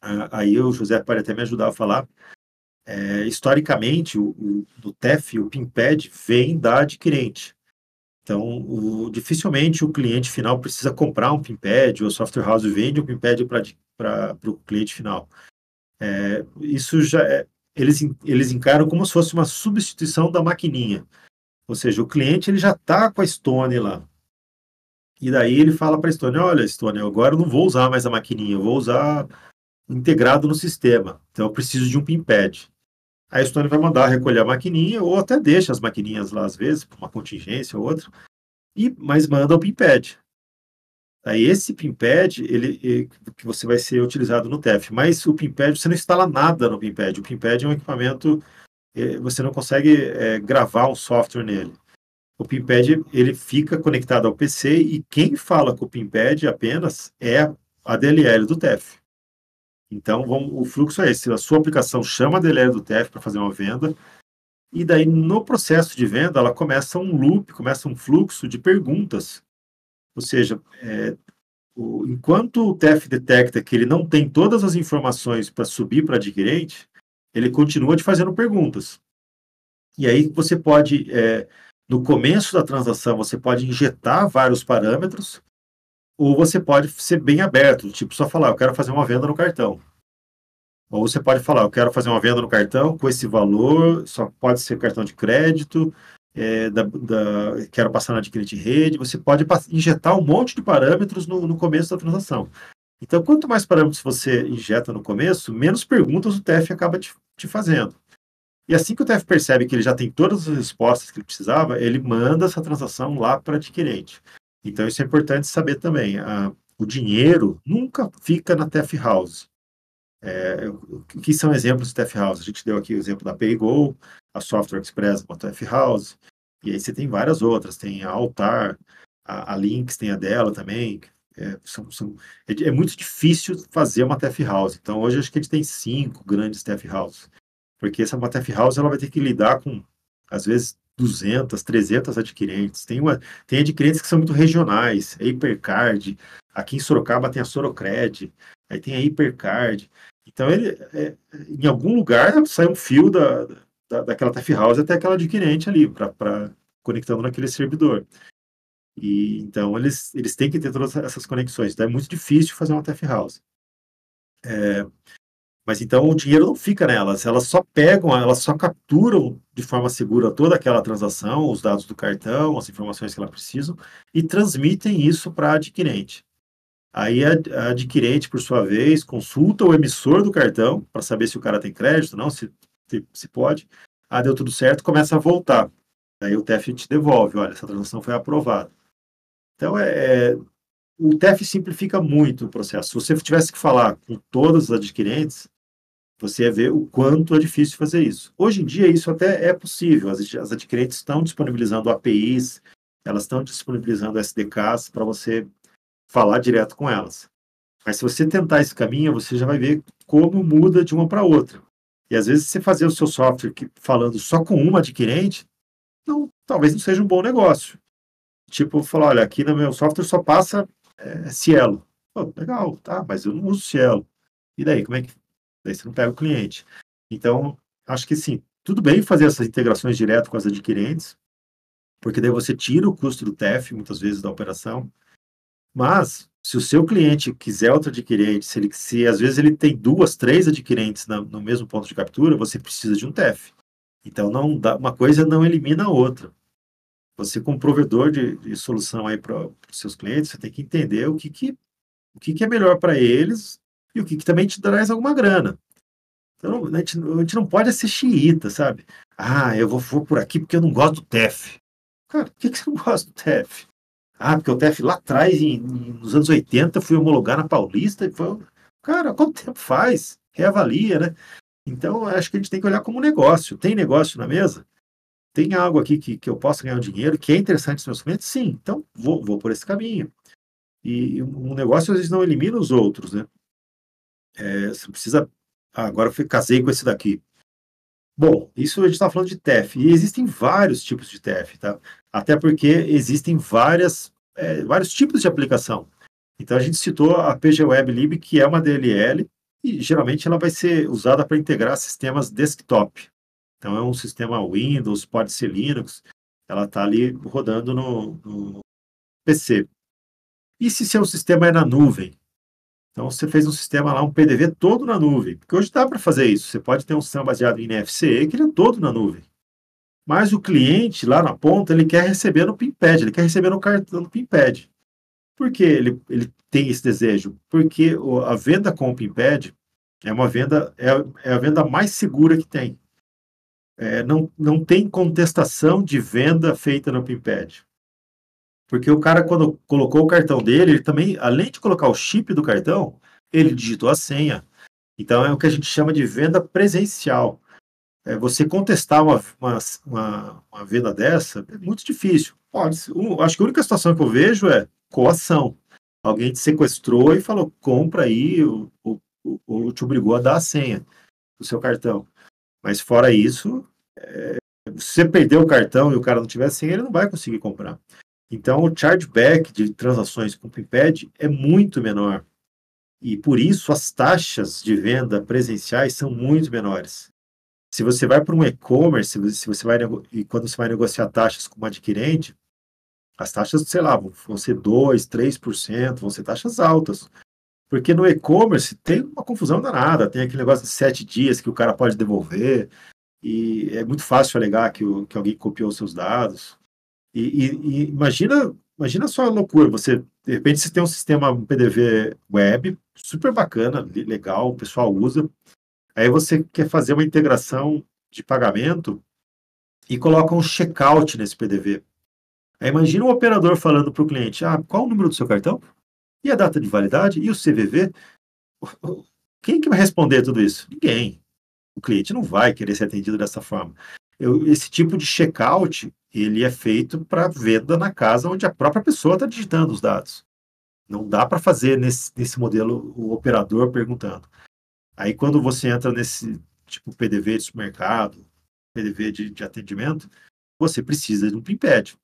Ah, aí o José pode até me ajudar a falar. É, historicamente, o, o, do TEF, o PINPAD vem da adquirente. Então, o, dificilmente o cliente final precisa comprar um PINPAD ou a software house vende um PINPAD para o cliente final. É, isso já é, eles, eles encaram como se fosse uma substituição da maquininha. Ou seja, o cliente ele já está com a Stone lá. E daí ele fala para a Stone, olha, Stone, agora eu não vou usar mais a maquininha, eu vou usar integrado no sistema. Então eu preciso de um PINPAD. A Stone vai mandar recolher a maquininha, ou até deixa as maquininhas lá às vezes, por uma contingência ou outra, e, mas manda o PINPAD. Aí esse PINPAD, ele, que você vai ser utilizado no TEF, mas o PINPAD, você não instala nada no PINPAD. O PINPAD é um equipamento é, você não consegue é, gravar um software nele. O PINPAD ele fica conectado ao PC e quem fala com o PINPAD apenas é a DLL do TEF. Então, vamos, o fluxo é esse: a sua aplicação chama a DLL do TEF para fazer uma venda, e daí no processo de venda ela começa um loop, começa um fluxo de perguntas. Ou seja, é, o, enquanto o TEF detecta que ele não tem todas as informações para subir para adquirente, ele continua te fazendo perguntas. E aí você pode, é, no começo da transação, você pode injetar vários parâmetros, ou você pode ser bem aberto, tipo só falar, eu quero fazer uma venda no cartão. Ou você pode falar, eu quero fazer uma venda no cartão com esse valor, só pode ser cartão de crédito, é, da, da, quero passar na adquirente rede. Você pode injetar um monte de parâmetros no, no começo da transação. Então, quanto mais parâmetros você injeta no começo, menos perguntas o TF acaba te, te fazendo. E assim que o TF percebe que ele já tem todas as respostas que ele precisava, ele manda essa transação lá para adquirente. Então, isso é importante saber também. A, o dinheiro nunca fica na TF House. É, o que são exemplos de TF House? A gente deu aqui o exemplo da PayGo, a Software Express, uma TF House, e aí você tem várias outras. Tem a Altar, a, a Lynx tem a dela também, é, são, são, é, é, muito difícil fazer uma TF House. Então, hoje acho que a gente tem cinco grandes TF House. Porque essa TF House ela vai ter que lidar com, às vezes, 200, 300 adquirentes. Tem, uma, tem adquirentes que são muito regionais, a Hipercard. Aqui em Sorocaba tem a Sorocred, aí tem a Hipercard. Então, ele, é, em algum lugar sai um fio da, da, daquela TF House até aquela adquirente ali, para conectando naquele servidor. E então eles, eles têm que ter todas essas conexões. Então é muito difícil fazer uma TF House. É, mas então o dinheiro não fica nelas, elas só pegam, elas só capturam de forma segura toda aquela transação, os dados do cartão, as informações que ela precisam e transmitem isso para a adquirente. Aí a, adquirente, por sua vez, consulta o emissor do cartão para saber se o cara tem crédito, não, se, se, se pode. Ah, deu tudo certo, começa a voltar. Aí o TF te devolve, olha, essa transação foi aprovada. Então, é, é, o TEF simplifica muito o processo. Se você tivesse que falar com todas as adquirentes, você ia ver o quanto é difícil fazer isso. Hoje em dia, isso até é possível. As, as adquirentes estão disponibilizando APIs, elas estão disponibilizando SDKs para você falar direto com elas. Mas se você tentar esse caminho, você já vai ver como muda de uma para outra. E às vezes você fazer o seu software falando só com uma adquirente, não, talvez não seja um bom negócio tipo, falar, olha, aqui no meu software só passa é, Cielo. Pô, legal, tá, mas eu não uso Cielo. E daí, como é que... Daí você não pega o cliente. Então, acho que sim, tudo bem fazer essas integrações direto com as adquirentes, porque daí você tira o custo do TEF, muitas vezes, da operação. Mas, se o seu cliente quiser outra adquirente, se, ele, se às vezes ele tem duas, três adquirentes na, no mesmo ponto de captura, você precisa de um TEF. Então, não dá, uma coisa não elimina a outra. Você, como provedor de, de solução aí para os seus clientes, você tem que entender o que, que, o que, que é melhor para eles e o que, que também te traz alguma grana. Então, a gente, a gente não pode ser xiita, sabe? Ah, eu vou, vou por aqui porque eu não gosto do TEF. Cara, por que, que você não gosta do TEF? Ah, porque o TEF lá atrás, em, nos anos 80, fui homologar na Paulista e foi. Cara, quanto tempo faz? Reavalia, né? Então, acho que a gente tem que olhar como negócio. Tem negócio na mesa? tem algo aqui que, que eu posso ganhar um dinheiro, que é interessante nos meus clientes? Sim, então vou, vou por esse caminho. E um negócio às vezes não elimina os outros, né? É, você precisa. Ah, agora eu casei com esse daqui. Bom, isso a gente está falando de TEF, e existem vários tipos de TEF, tá? Até porque existem várias, é, vários tipos de aplicação. Então, a gente citou a PG Web Lib, que é uma DLL, e geralmente ela vai ser usada para integrar sistemas desktop. Então, é um sistema Windows, pode ser Linux, ela está ali rodando no, no, PC. E se seu sistema é na nuvem? Então, você fez um sistema lá, um PDV todo na nuvem. Porque hoje dá para fazer isso. Você pode ter um sistema baseado em NFCE que ele é todo na nuvem. Mas o cliente, lá na ponta, ele quer receber no PIMPAD, ele quer receber no cartão do PIMPAD. Por que ele, ele tem esse desejo? Porque a venda com o PIMPAD é uma venda, é, é a venda mais segura que tem. É, não, não tem contestação de venda feita no PIMPAD. Porque o cara, quando colocou o cartão dele, ele também, além de colocar o chip do cartão, ele digitou a senha. Então é o que a gente chama de venda presencial. É, você contestar uma, uma, uma, uma, venda dessa é muito difícil. Pode, acho que a única situação que eu vejo é coação. Alguém te sequestrou e falou, compra aí, ou, ou, ou te obrigou a dar a senha do seu cartão. Mas fora isso, é, se você perder o cartão e o cara não tiver senha, ele não vai conseguir comprar. Então, o chargeback de transações com o PIMPAD é muito menor. E por isso as taxas de venda presenciais são muito menores. Se você vai para um e-commerce, se você vai e quando você vai negociar taxas com um adquirente, as taxas, sei lá, vão ser 2, 3%, vão ser taxas altas. Porque no e-commerce tem uma confusão danada, tem aquele negócio de sete dias que o cara pode devolver, e é muito fácil alegar que, o, que alguém copiou seus dados. E, e, e, imagina, imagina só a loucura, você, de repente, você tem um sistema um PDV web, super bacana, legal, o pessoal usa, aí você quer fazer uma integração de pagamento e coloca um checkout nesse PDV. Aí imagina um operador falando para o cliente, ah, qual o número do seu cartão? E a data de validade? E o CVV? Quem que vai responder tudo isso? Ninguém. O cliente não vai querer ser atendido dessa forma. Eu, esse tipo de checkout, ele é feito para venda na casa onde a própria pessoa está digitando os dados. Não dá para fazer nesse, nesse modelo o operador perguntando. Aí quando você entra nesse tipo PDV de supermercado, PDV de, de atendimento, você precisa de um PIMPED.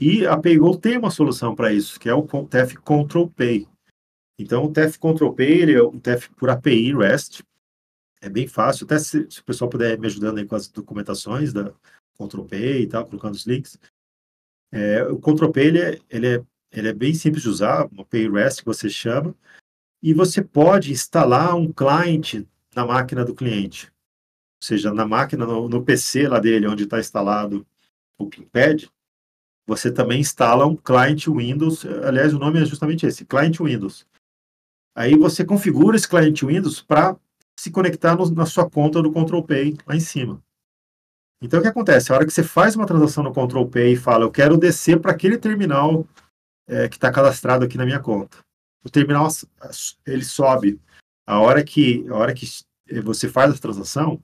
E a Paygo tem uma solução para isso, que é o TEF Control Pay. Então, o TEF Control Pay ele é um TEF por API REST. É bem fácil, até se, se, o pessoal puder me ajudando aí com as documentações da Pay e tal, colocando os links. É, o Pay ele é, ele, é, ele é bem simples de usar, uma API REST que você chama, e você pode instalar um client na máquina do cliente. Ou seja, na máquina, no, no PC lá dele, onde está instalado o PinPad, você também instala um client Windows, aliás, o nome é justamente esse, client Windows. Aí você configura esse client Windows para se conectar no, na sua conta do Control Pay lá em cima. Então, o que acontece? A hora que você faz uma transação no Control Pay e fala, eu quero descer para aquele terminal é, que está cadastrado aqui na minha conta. O terminal, ele sobe. A hora que, a hora que você faz a transação,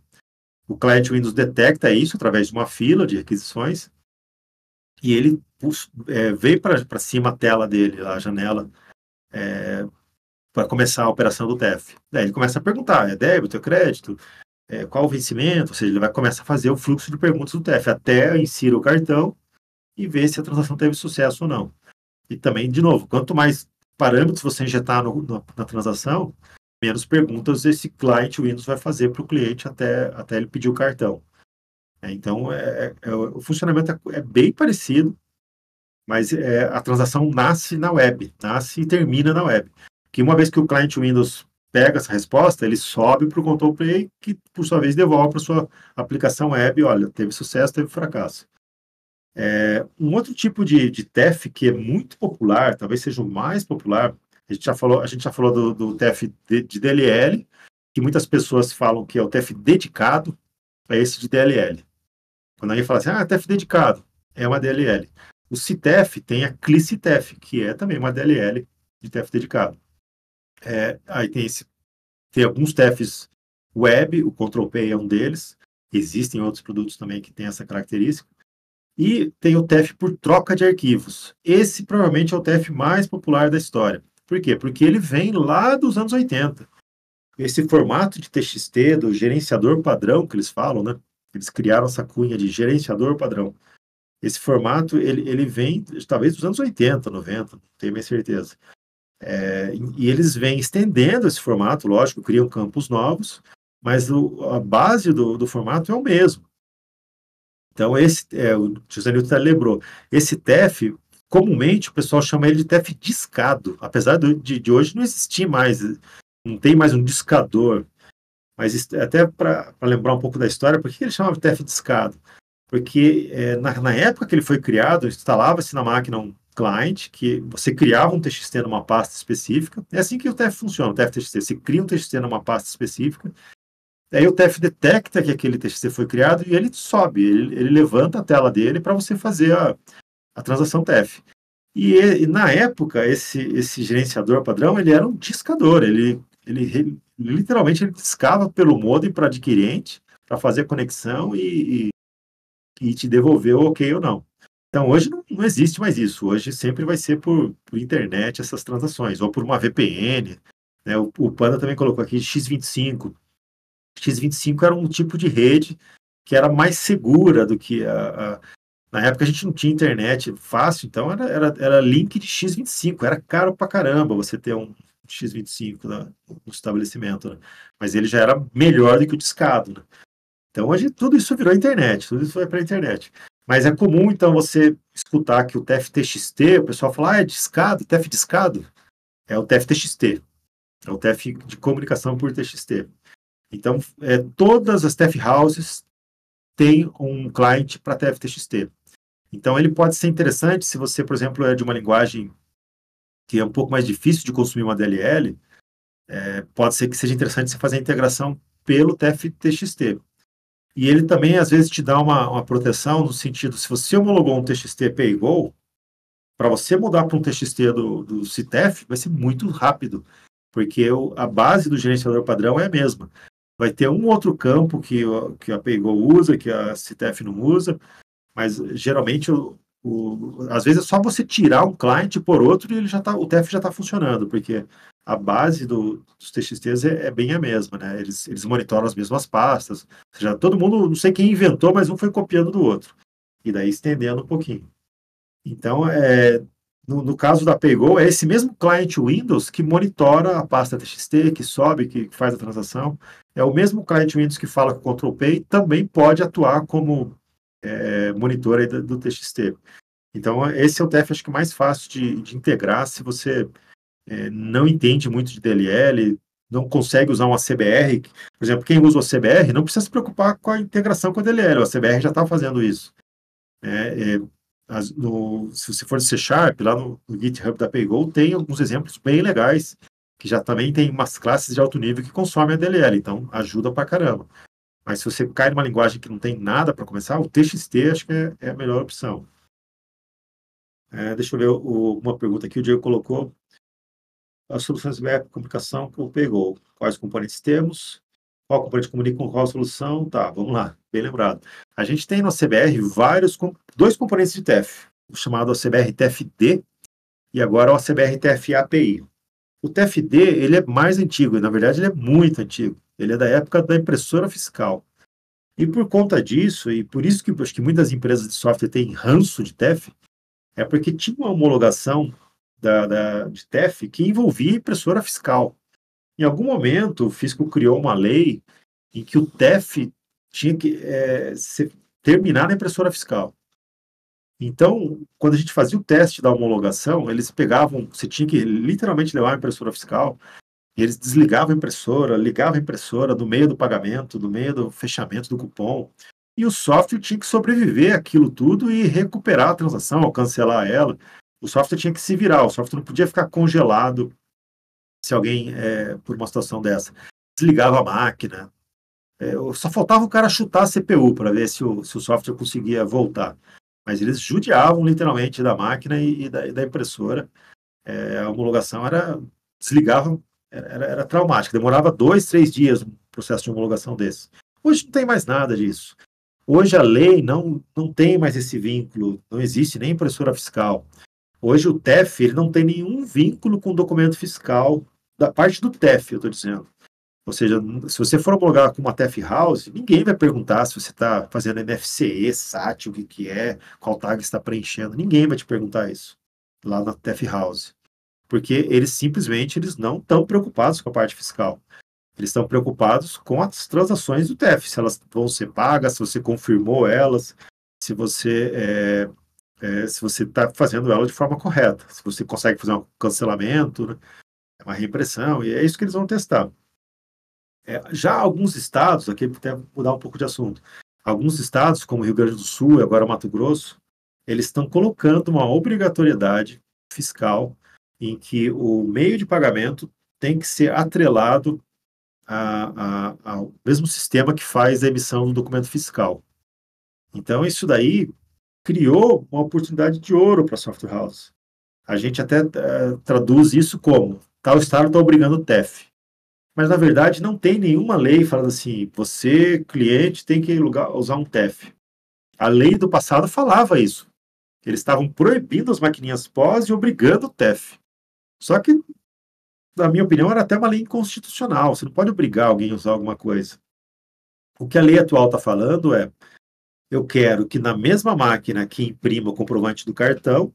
o client Windows detecta isso através de uma fila de requisições e ele é, veio para cima a tela dele, a janela, é, para começar a operação do TEF. Daí ele começa a perguntar, é débito, é crédito, é, qual o vencimento, ou seja, ele vai começar a fazer o fluxo de perguntas do TEF, até insira o cartão e ver se a transação teve sucesso ou não. E também, de novo, quanto mais parâmetros você injetar no, no, na transação, menos perguntas esse client Windows vai fazer para o cliente até, até ele pedir o cartão. É, então, é, é, o funcionamento é, é, bem parecido, mas é, a transação nasce na web, nasce e termina na web. Que uma vez que o cliente Windows pega essa resposta, ele sobe para o control play, que por sua vez devolve para sua aplicação web, olha, teve sucesso, teve fracasso. É, um outro tipo de, de TEF que é muito popular, talvez seja o mais popular, a gente já falou, a gente já falou do, do TEF de, de DLL, que muitas pessoas falam que é o TEF dedicado a esse de DLL. Quando alguém fala assim, ah, TEF dedicado, é uma DLL. O CITEF tem a CLICITEF, que é também uma DLL de TEF dedicado. É, aí tem, esse, tem alguns TEFs web, o Control Pay é um deles. Existem outros produtos também que têm essa característica. E tem o TEF por troca de arquivos. Esse provavelmente é o TEF mais popular da história. Por quê? Porque ele vem lá dos anos 80. esse formato de TXT do gerenciador padrão que eles falam, né? Eles criaram essa cunha de gerenciador padrão. Esse formato, ele, ele vem, talvez, dos anos 80, 90, não tenho minha certeza. É, e eles vêm estendendo esse formato, lógico, criam campos novos, mas o, a base do, do formato é o mesmo. Então, esse, é, o José Newton lembrou, esse TEF, comumente o pessoal chama ele de TEF discado, apesar de, de hoje não existir mais, não tem mais um discador. Mas até para lembrar um pouco da história, por que ele chamava de TEF discado? Porque é, na, na, época que ele foi criado, instalava-se na máquina um client, que você criava um TXT numa pasta específica. É assim que o TF funciona, o TF-TXT. Você cria um TXT numa pasta específica, Aí o TF detecta que aquele TXT foi criado e ele sobe, ele, ele levanta a tela dele para você fazer a, a transação TF. E, e, na época, esse, esse gerenciador padrão, ele era um discador, ele, ele, ele literalmente ele discava pelo modem para adquirente, para fazer a conexão e, e, e, te devolver o ok ou não. Então, hoje não, não existe mais isso. Hoje sempre vai ser por, por internet essas transações, ou por uma VPN. Né? O, o Panda também colocou aqui X25. X25 era um tipo de rede que era mais segura do que a, a na época a gente não tinha internet fácil, então era, era, era link de X25, era caro pra caramba você ter um X25 no estabelecimento, né? mas ele já era melhor do que o discado. Né? Então hoje tudo isso virou internet, tudo isso foi para a internet. Mas é comum então você escutar que o TFTXT, o pessoal fala, ah, é discado, TF discado. É o TFTXT, é o TF de comunicação por TXT. Então, é, todas as TF houses têm um client para TFTXT. Então, ele pode ser interessante se você, por exemplo, é de uma linguagem que é um pouco mais difícil de consumir uma DLL, é, pode ser que seja interessante você fazer a integração pelo TFTXT. E ele também, às vezes, te dá uma, uma proteção no sentido, se você homologou um TXT PayGo, para você mudar para um TXT do, do CTF, vai ser muito rápido, porque a base do gerenciador padrão é a mesma. Vai ter um outro campo que, que a PayGo usa, que a CTF não usa, mas geralmente o, o, às vezes é só você tirar um cliente por outro e ele já tá, o TF já está funcionando, porque a base do, dos TXTs é, é, bem a mesma, né? Eles, eles monitoram as mesmas pastas. Seja, todo mundo, não sei quem inventou, mas um foi copiando do outro. E daí estendendo um pouquinho. Então, é, no, no, caso da PayGo, é esse mesmo cliente Windows que monitora a pasta TXT, que sobe, que faz a transação é o mesmo cliente Windows que fala com o Control Pay, também pode atuar como é, monitor do, do, TXT. Então, esse é o TF, acho que mais fácil de, de integrar se você é, não entende muito de DLL, não consegue usar uma CBR. Por exemplo, quem usa o CBR não precisa se preocupar com a integração com a DLL, a CBR já está fazendo isso. É, é, as, no, se você for de C Sharp, lá no, no GitHub da PayGo, tem alguns exemplos bem legais que já também tem umas classes de alto nível que consomem a DLL, então ajuda pra caramba. Mas se você cai numa linguagem que não tem nada para começar, o TXT acho que é, é a melhor opção. É, deixa eu ver o, uma pergunta aqui, o Diego colocou. As soluções web comunicação que pegou. Quais componentes temos? Qual componente comunica com qual solução? Tá, vamos lá, bem lembrado. A gente tem no CBR vários, dois componentes de TF, o chamado CBR TFD e agora o CBR TF API. O TFD, ele é mais antigo, na verdade ele é muito antigo. Ele é da época da impressora fiscal. E por conta disso, e por isso que acho que muitas empresas de software têm ranço de TEF, é porque tinha uma homologação da, da, de TEF que envolvia impressora fiscal. Em algum momento, o fisco criou uma lei em que o TEF tinha que é, ser, terminar na impressora fiscal. Então, quando a gente fazia o teste da homologação, eles pegavam, você tinha que literalmente levar a impressora fiscal, e eles desligavam a impressora, ligavam a impressora no meio do pagamento, no meio do fechamento do cupom, e o software tinha que sobreviver aquilo tudo e recuperar a transação, ou cancelar ela. O software tinha que se virar, o software não podia ficar congelado se alguém, é, por uma situação dessa, desligava a máquina. É, só faltava o cara chutar a CPU para ver se o, se o software conseguia voltar mas eles judiavam literalmente da máquina e, e, da, e da, impressora. É, a homologação era desligava, era, era traumática, demorava dois, três dias um processo de homologação desse. Hoje não tem mais nada disso. Hoje a lei não, não tem mais esse vínculo, não existe nem impressora fiscal. Hoje o TEF ele não tem nenhum vínculo com o documento fiscal da parte do TEF, eu estou dizendo. Ou seja, se você for homologar com uma TF House, ninguém vai perguntar se você está fazendo MFCE, SAT, o que, que é, qual tag está preenchendo. Ninguém vai te perguntar isso lá na TF House. Porque eles simplesmente eles não estão preocupados com a parte fiscal. Eles estão preocupados com as transações do TEF, se elas vão ser pagas, se você confirmou elas, se você é, é, se você está fazendo ela de forma correta, se você consegue fazer um cancelamento, né? é uma reimpressão, e é isso que eles vão testar. É, já alguns estados, aqui até mudar um pouco de assunto, alguns estados, como Rio Grande do Sul e agora Mato Grosso, eles estão colocando uma obrigatoriedade fiscal em que o meio de pagamento tem que ser atrelado a, a, ao mesmo sistema que faz a emissão do documento fiscal. Então, isso daí criou uma oportunidade de ouro para a software house. A gente até uh, traduz isso como tal estado está obrigando o TEF mas na verdade não tem nenhuma lei falando assim, você, cliente, tem que usar um TEF. A lei do passado falava isso. Eles estavam proibindo as maquininhas pós e obrigando o TEF. Só que, na minha opinião, era até uma lei inconstitucional. Você não pode obrigar alguém a usar alguma coisa. O que a lei atual está falando é: eu quero que na mesma máquina que imprima o comprovante do cartão,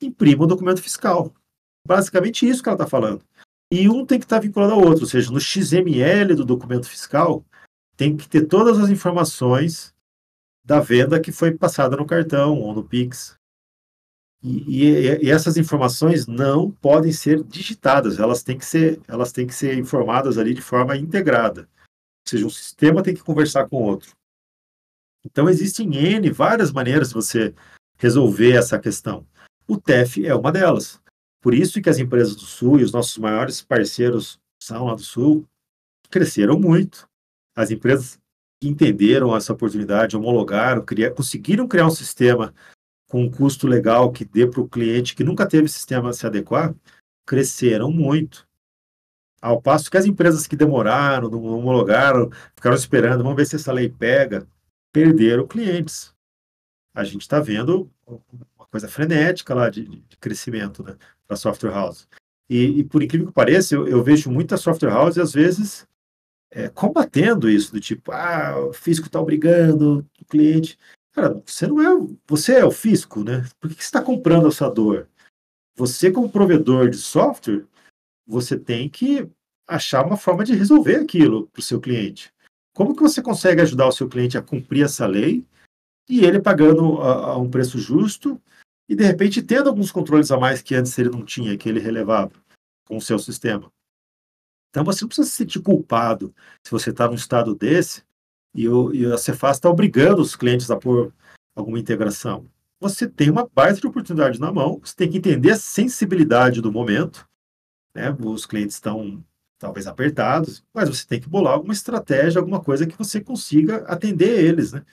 imprima o documento fiscal. Basicamente isso que ela está falando e um tem que estar vinculado ao outro, ou seja, no XML do documento fiscal tem que ter todas as informações da venda que foi passada no cartão ou no Pix. E, e, e, essas informações não podem ser digitadas, elas têm que ser, elas têm que ser informadas ali de forma integrada. Ou seja, um sistema tem que conversar com o outro. Então existem N várias maneiras de você resolver essa questão. O TEF é uma delas. Por isso que as empresas do Sul e os nossos maiores parceiros são lá do Sul cresceram muito. As empresas entenderam essa oportunidade, homologaram, conseguiram criar um sistema com um custo legal que dê para o cliente que nunca teve sistema se adequar, cresceram muito. Ao passo que as empresas que demoraram, não homologaram, ficaram esperando, vamos ver se essa lei pega, perderam clientes. A gente está vendo uma coisa frenética lá de, de crescimento, né? para software house. E, e, por incrível que pareça, eu, eu vejo muita software house, às vezes, é, combatendo isso, do tipo, ah, o fisco está obrigando o cliente. Cara, você não é, você é o fisco, né? Por que, que você está comprando a sua dor? Você, como provedor de software, você tem que achar uma forma de resolver aquilo para o seu cliente. Como que você consegue ajudar o seu cliente a cumprir essa lei e ele pagando a, a um preço justo e de repente tendo alguns controles a mais que antes ele não tinha, que ele relevava com o seu sistema. Então você não precisa se sentir culpado se você está num estado desse e, o, e a Cefaz está obrigando os clientes a pôr alguma integração. Você tem uma baita de oportunidade na mão, você tem que entender a sensibilidade do momento. Né? Os clientes estão talvez apertados, mas você tem que bolar alguma estratégia, alguma coisa que você consiga atender eles. Né?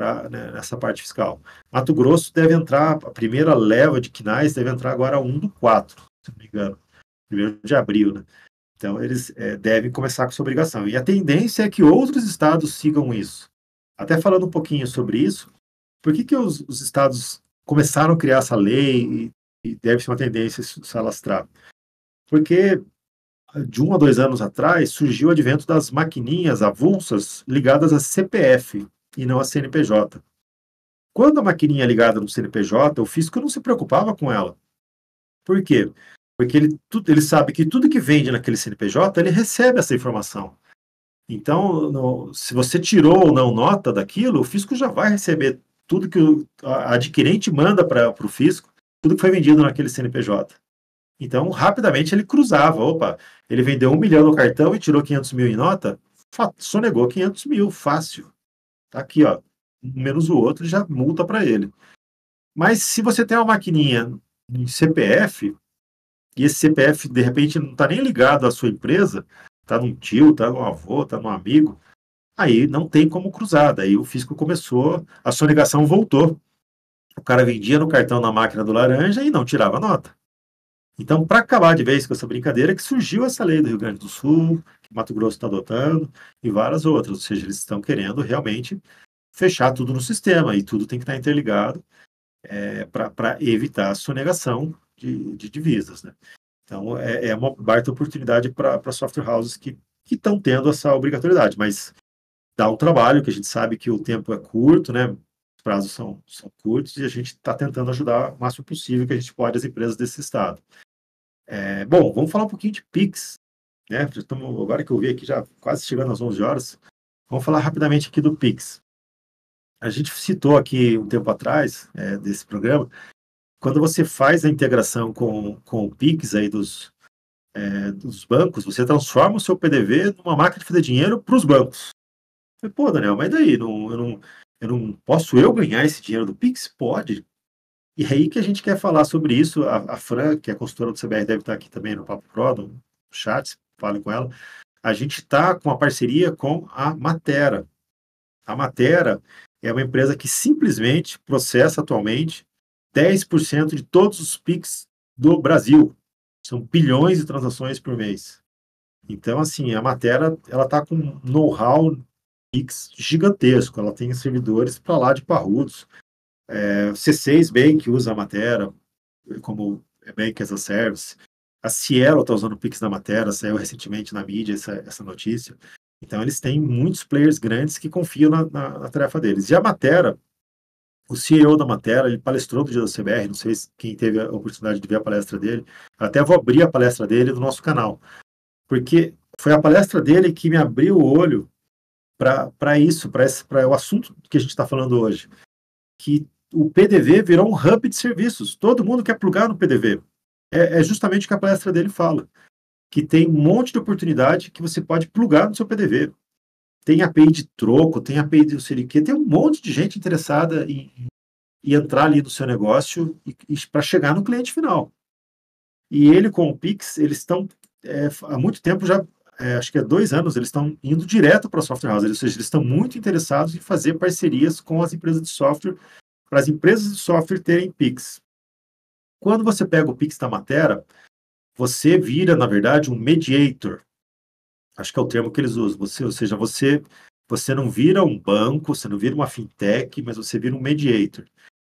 pra, né, nessa parte fiscal. Mato Grosso deve entrar, a primeira leva de quinais deve entrar agora 1 do 4, se não me engano, primeiro de abril, né? Então, eles é, devem começar com essa obrigação. E a tendência é que outros estados sigam isso. Até falando um pouquinho sobre isso, por que, que os, os estados começaram a criar essa lei e, e deve ser uma tendência se alastrar? Porque de um a dois anos atrás surgiu o advento das maquininhas avulsas ligadas a CPF, e não a CNPJ. Quando a maquininha é ligada no CNPJ, o fisco não se preocupava com ela. Por quê? Porque ele, ele sabe que tudo que vende naquele CNPJ, ele recebe essa informação. Então, no, se você tirou ou não nota daquilo, o fisco já vai receber tudo que o adquirente manda para o fisco, tudo que foi vendido naquele CNPJ. Então, rapidamente ele cruzava. Opa, ele vendeu um milhão no cartão e tirou 500 mil em nota, sonegou 500 mil, fácil. Tá aqui, ó, menos o outro, já multa para ele. Mas se você tem uma maquininha em CPF, e esse CPF de repente não está nem ligado à sua empresa, está num tio, está no avô, está no amigo, aí não tem como cruzar. Daí o fisco começou, a sonegação voltou. O cara vendia no cartão na máquina do laranja e não tirava nota. Então, para acabar de vez com essa brincadeira, que surgiu essa lei do Rio Grande do Sul, que Mato Grosso está adotando, e várias outras. Ou seja, eles estão querendo realmente fechar tudo no sistema, e tudo tem que estar interligado é, para evitar a sonegação de, de divisas. Né? Então, é, é, uma baita oportunidade para software houses que que estão tendo essa obrigatoriedade, mas dá um trabalho, que a gente sabe que o tempo é curto, né? Os prazos são, são curtos e a gente está tentando ajudar o máximo possível que a gente pode as empresas desse estado. É, bom, vamos falar um pouquinho de Pix, né? Agora que eu vi aqui, já quase chegando às 11 horas, vamos falar rapidamente aqui do Pix. A gente citou aqui um tempo atrás é, desse programa, quando você faz a integração com, com o Pix aí dos, é, dos bancos, você transforma o seu PDV numa máquina de fazer dinheiro para os bancos. Pô, Daniel, mas daí? Não, eu, não, eu não posso eu ganhar esse dinheiro do Pix? Pode. E aí que a gente quer falar sobre isso. A, a Fran, que é consultora do CBR, deve estar aqui também no Papo Pro, no chat, fale com ela. A gente está com a parceria com a Matera. A Matera é uma empresa que simplesmente processa atualmente 10% de todos os PIX do Brasil. São bilhões de transações por mês. Então, assim, a Matera ela está com know-how Pix gigantesco. Ela tem servidores para lá de parrudos. É, C6 Bank usa a Matera como Bank as a Service. A Cielo está usando o Pix da Matera, saiu recentemente na mídia essa, essa notícia. Então, eles têm muitos players grandes que confiam na, na, na tarefa deles. E a Matera, o CEO da Matera, ele palestrou no dia da CBR, não sei quem teve a oportunidade de ver a palestra dele, até vou abrir a palestra dele no nosso canal, porque foi a palestra dele que me abriu o olho para isso, para o assunto que a gente está falando hoje, que o PDV virou um hub de serviços, todo mundo quer plugar no PDV. É, é justamente o que a palestra dele fala que tem um monte de oportunidade que você pode plugar no seu PDV. Tem API de troco, tem API de não sei o quê, tem um monte de gente interessada em, em entrar ali no seu negócio para chegar no cliente final. E ele com o Pix, eles estão é, há muito tempo já, é, acho que há dois anos, eles estão indo direto para a software house, ou seja, eles estão muito interessados em fazer parcerias com as empresas de software, para as empresas de software terem Pix. Quando você pega o Pix da Matera, você vira, na verdade, um mediator. Acho que é o termo que eles usam. Você, ou seja, você, você não vira um banco, você não vira uma fintech, mas você vira um mediator.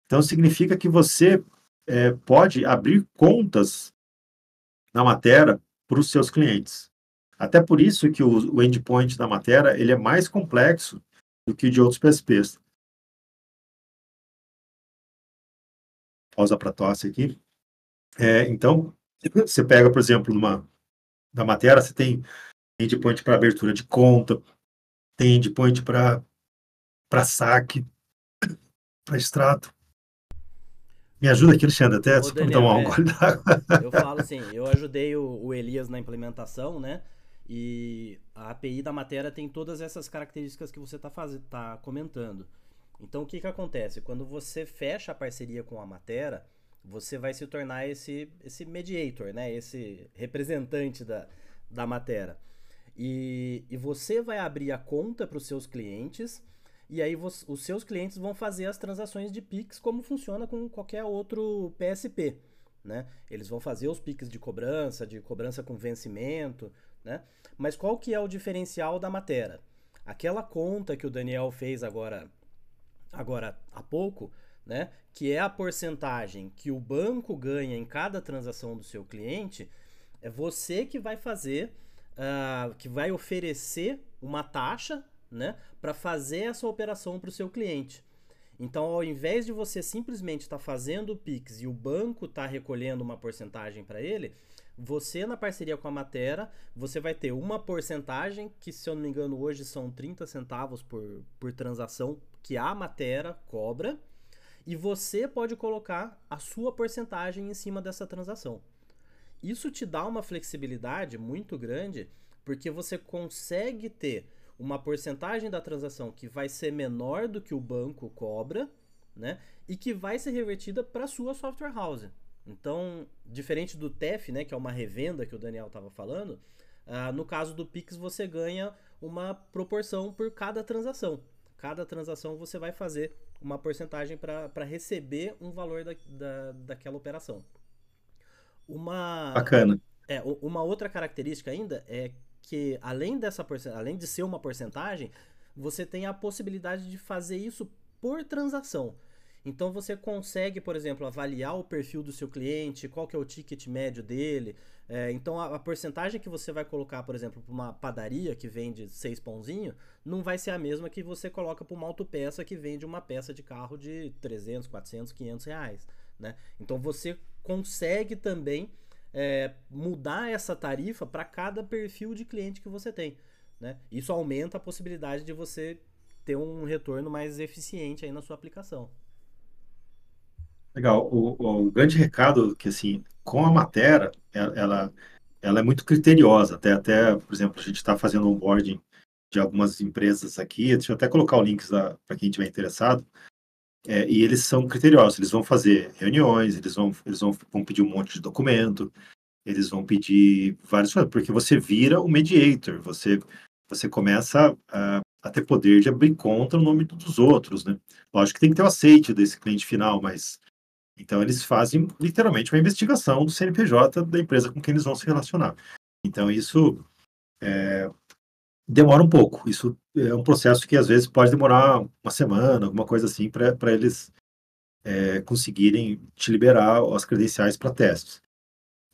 Então, significa que você é, pode abrir contas na matéria para os seus clientes. Até por isso que o, o endpoint da matéria ele é mais complexo do que de outros PSPs. Pausa para tosse aqui. É, então, você pega, por exemplo, numa da matéria, você tem endpoint para abertura de conta, tem endpoint para para saque, para extrato. Me ajuda aqui, Alexandre, até Ô, Daniel, tomar um é, gole d'água. Eu falo assim, eu ajudei o, o, Elias na implementação, né? E a API da matéria tem todas essas características que você está tá comentando. Então, o que, que acontece? Quando você fecha a parceria com a matéria, você vai se tornar esse, esse mediator, né? Esse representante da, da matéria. E, e você vai abrir a conta para os seus clientes e aí você, os seus clientes vão fazer as transações de Pix como funciona com qualquer outro PSP, né? Eles vão fazer os Pix de cobrança, de cobrança com vencimento, né? Mas qual que é o diferencial da matéria? Aquela conta que o Daniel fez agora, agora há pouco, né? Que é a porcentagem que o banco ganha em cada transação do seu cliente, é você que vai fazer, uh, que vai oferecer uma taxa, né? Para fazer essa operação para o seu cliente. Então, ao invés de você simplesmente estar tá fazendo o Pix e o banco está recolhendo uma porcentagem para ele, você na parceria com a Matera, você vai ter uma porcentagem, que se eu não me engano hoje são 30 centavos por, por transação, que a Matera cobra, e você pode colocar a sua porcentagem em cima dessa transação. Isso te dá uma flexibilidade muito grande, porque você consegue ter uma porcentagem da transação que vai ser menor do que o banco cobra, né? E que vai ser revertida para sua software house. Então, diferente do TEF, né, que é uma revenda que o Daniel estava falando, uh, no caso do Pix você ganha uma proporção por cada transação. Cada transação você vai fazer uma porcentagem para receber um valor da, da, daquela operação. Uma, Bacana. É, uma outra característica ainda é que além dessa além de ser uma porcentagem, você tem a possibilidade de fazer isso por transação. Então você consegue, por exemplo, avaliar o perfil do seu cliente, qual que é o ticket médio dele. É, então a, a, porcentagem que você vai colocar, por exemplo, para uma padaria que vende seis pãozinhos, não vai ser a mesma que você coloca para uma autopeça que vende uma peça de carro de 300, 400, 500 reais. Né? Então você consegue também é, mudar essa tarifa para cada perfil de cliente que você tem. Né? Isso aumenta a possibilidade de você ter um retorno mais eficiente aí na sua aplicação. Legal. O, o grande recado que assim, com a matéria, ela, ela é muito criteriosa. Até, até, por exemplo, a gente está fazendo onboarding de algumas empresas aqui. Deixa eu até colocar o link para quem estiver interessado. É, e eles são criteriosos. Eles vão fazer reuniões, eles vão, eles vão, vão pedir um monte de documento, eles vão pedir várias coisas, porque você vira o mediator. Você você começa a, a, ter poder de abrir conta no nome dos outros, né? Lógico que tem que ter o aceite desse cliente final, mas então eles fazem literalmente uma investigação do CNPJ da empresa com quem eles vão se relacionar. Então isso é, demora um pouco. Isso é um processo que às vezes pode demorar uma semana, alguma coisa assim, para eles é, conseguirem te liberar as credenciais para testes.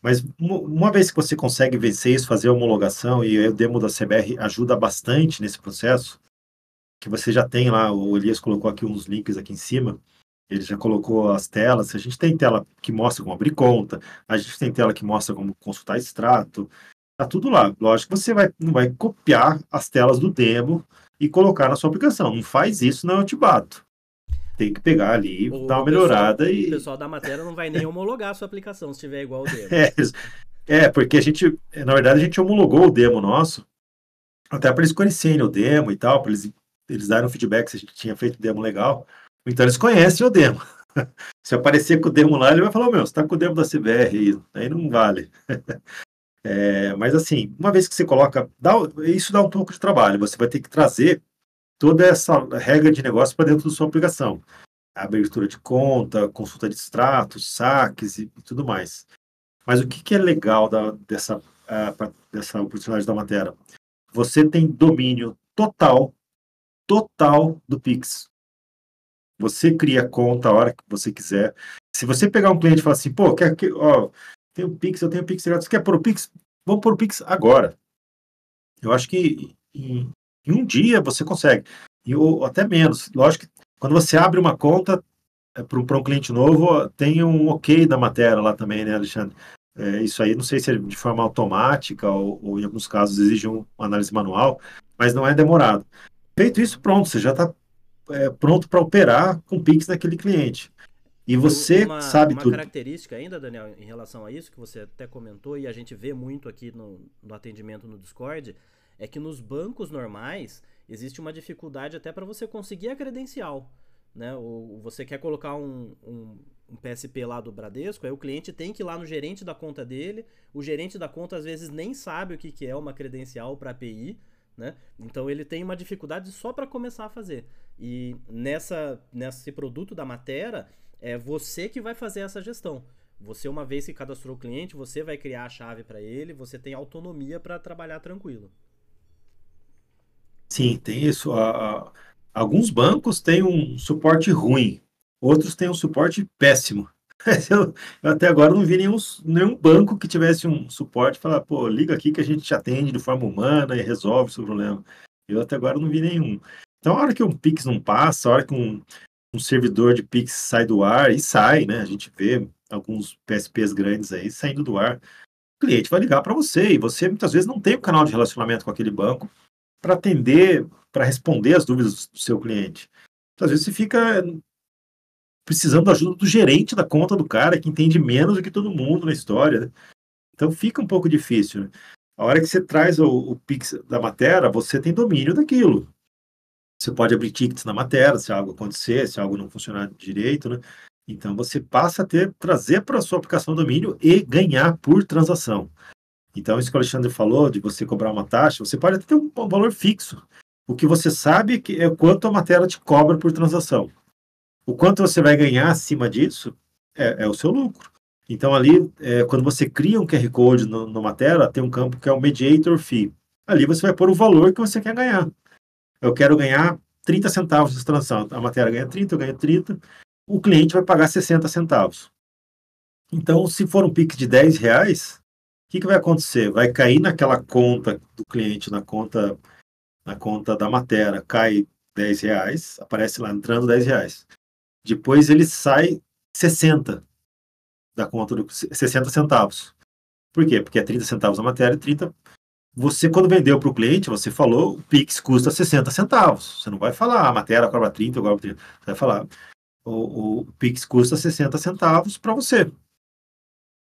Mas uma vez que você consegue vencer isso, fazer a homologação, e o demo da CBR ajuda bastante nesse processo, que você já tem lá, o Elias colocou aqui uns links aqui em cima, ele já colocou as telas, a gente tem tela que mostra como abrir conta, a gente tem tela que mostra como consultar extrato, tá tudo lá. Lógico que você vai, não vai copiar as telas do demo e colocar na sua aplicação, não faz isso, não eu te bato tem que pegar ali, o dar uma melhorada pessoal, e. O pessoal da matéria não vai nem homologar a sua aplicação se tiver igual o demo. É, é, porque a gente, na verdade, a gente homologou o demo nosso, até para eles conhecerem o demo e tal, para eles, eles darem um feedback se a gente tinha feito o demo legal. Então eles conhecem o demo. Se aparecer com o demo lá, ele vai falar: Meu, você está com o demo da CBR aí, aí não vale. É, mas assim, uma vez que você coloca, dá, isso dá um pouco de trabalho. Você vai ter que trazer toda essa regra de negócio para dentro da sua aplicação. abertura de conta, consulta de extratos, saques e, e tudo mais. Mas o que, que é legal da, dessa, uh, dessa oportunidade da matéria? Você tem domínio total, total do Pix. Você cria a conta a hora que você quiser. Se você pegar um cliente e falar assim, pô, quer que, ó, tem o Pix, eu tenho o Pix, você quer pôr o Pix? Vamos pôr o Pix agora. Eu acho que em, em um dia você consegue. E, ou até menos. Lógico que quando você abre uma conta é, para um cliente novo, tem um ok da matéria lá também, né, Alexandre? É, isso aí, não sei se é de forma automática ou, ou em alguns casos exige uma análise manual, mas não é demorado. Feito isso, pronto, você já está é, pronto para operar com Pix naquele cliente. E você uma, sabe uma tudo. Uma característica ainda, Daniel, em relação a isso, que você até comentou e a gente vê muito aqui no, no atendimento no Discord, é que nos bancos normais existe uma dificuldade até para você conseguir a credencial. Né? Ou você quer colocar um, um, um, PSP lá do Bradesco, aí o cliente tem que ir lá no gerente da conta dele. O gerente da conta às vezes nem sabe o que, que é uma credencial para API. Né? Então ele tem uma dificuldade só para começar a fazer. E nessa, nesse produto da matéria, é você que vai fazer essa gestão. Você, uma vez que cadastrou o cliente, você vai criar a chave para ele, você tem autonomia para trabalhar tranquilo. Sim, tem isso. alguns bancos têm um suporte ruim, outros têm um suporte péssimo. Eu, eu até agora não vi nenhum, nenhum banco que tivesse um suporte falar, pô, liga aqui que a gente te atende de forma humana e resolve o seu problema. Eu até agora não vi nenhum. Então, a hora que um Pix não passa, a hora que um, um servidor de Pix sai do ar, e sai, né? A gente vê alguns PSPs grandes aí saindo do ar. O cliente vai ligar para você e você muitas vezes não tem um canal de relacionamento com aquele banco para atender, para responder as dúvidas do seu cliente. Então, às vezes você fica precisando da ajuda do gerente da conta do cara, que entende menos do que todo mundo na história. Né? Então fica um pouco difícil. Né? A hora que você traz o, o Pix da matéria, você tem domínio daquilo. Você pode abrir tickets na matéria, se algo acontecer, se algo não funcionar direito, né? Então você passa a ter, trazer para sua aplicação domínio e ganhar por transação. Então, isso que o Alexandre falou, de você cobrar uma taxa, você pode ter um valor fixo. O que você sabe é quanto a matéria te cobra por transação. O quanto você vai ganhar acima disso é, é o seu lucro. Então, ali, é, quando você cria um QR Code numa tela, tem um campo que é o Mediator Fee. Ali você vai pôr o valor que você quer ganhar. Eu quero ganhar 30 centavos de transação. A matéria ganha 30, eu ganho 30. o cliente vai pagar 60 centavos. Então, se for um Pix de 10 reais, o que, que vai acontecer? Vai cair naquela conta do cliente, na conta, na conta da matéria, cai 10 reais, aparece lá entrando 10 reais. Depois ele sai 60 da conta do 60 centavos. Por quê? Porque é 30 centavos a matéria e 30. Você, quando vendeu para o cliente, você falou o Pix custa 60 centavos. Você não vai falar a matéria cobra 30, eu cobro 30. Você vai falar o, o Pix custa 60 centavos para você.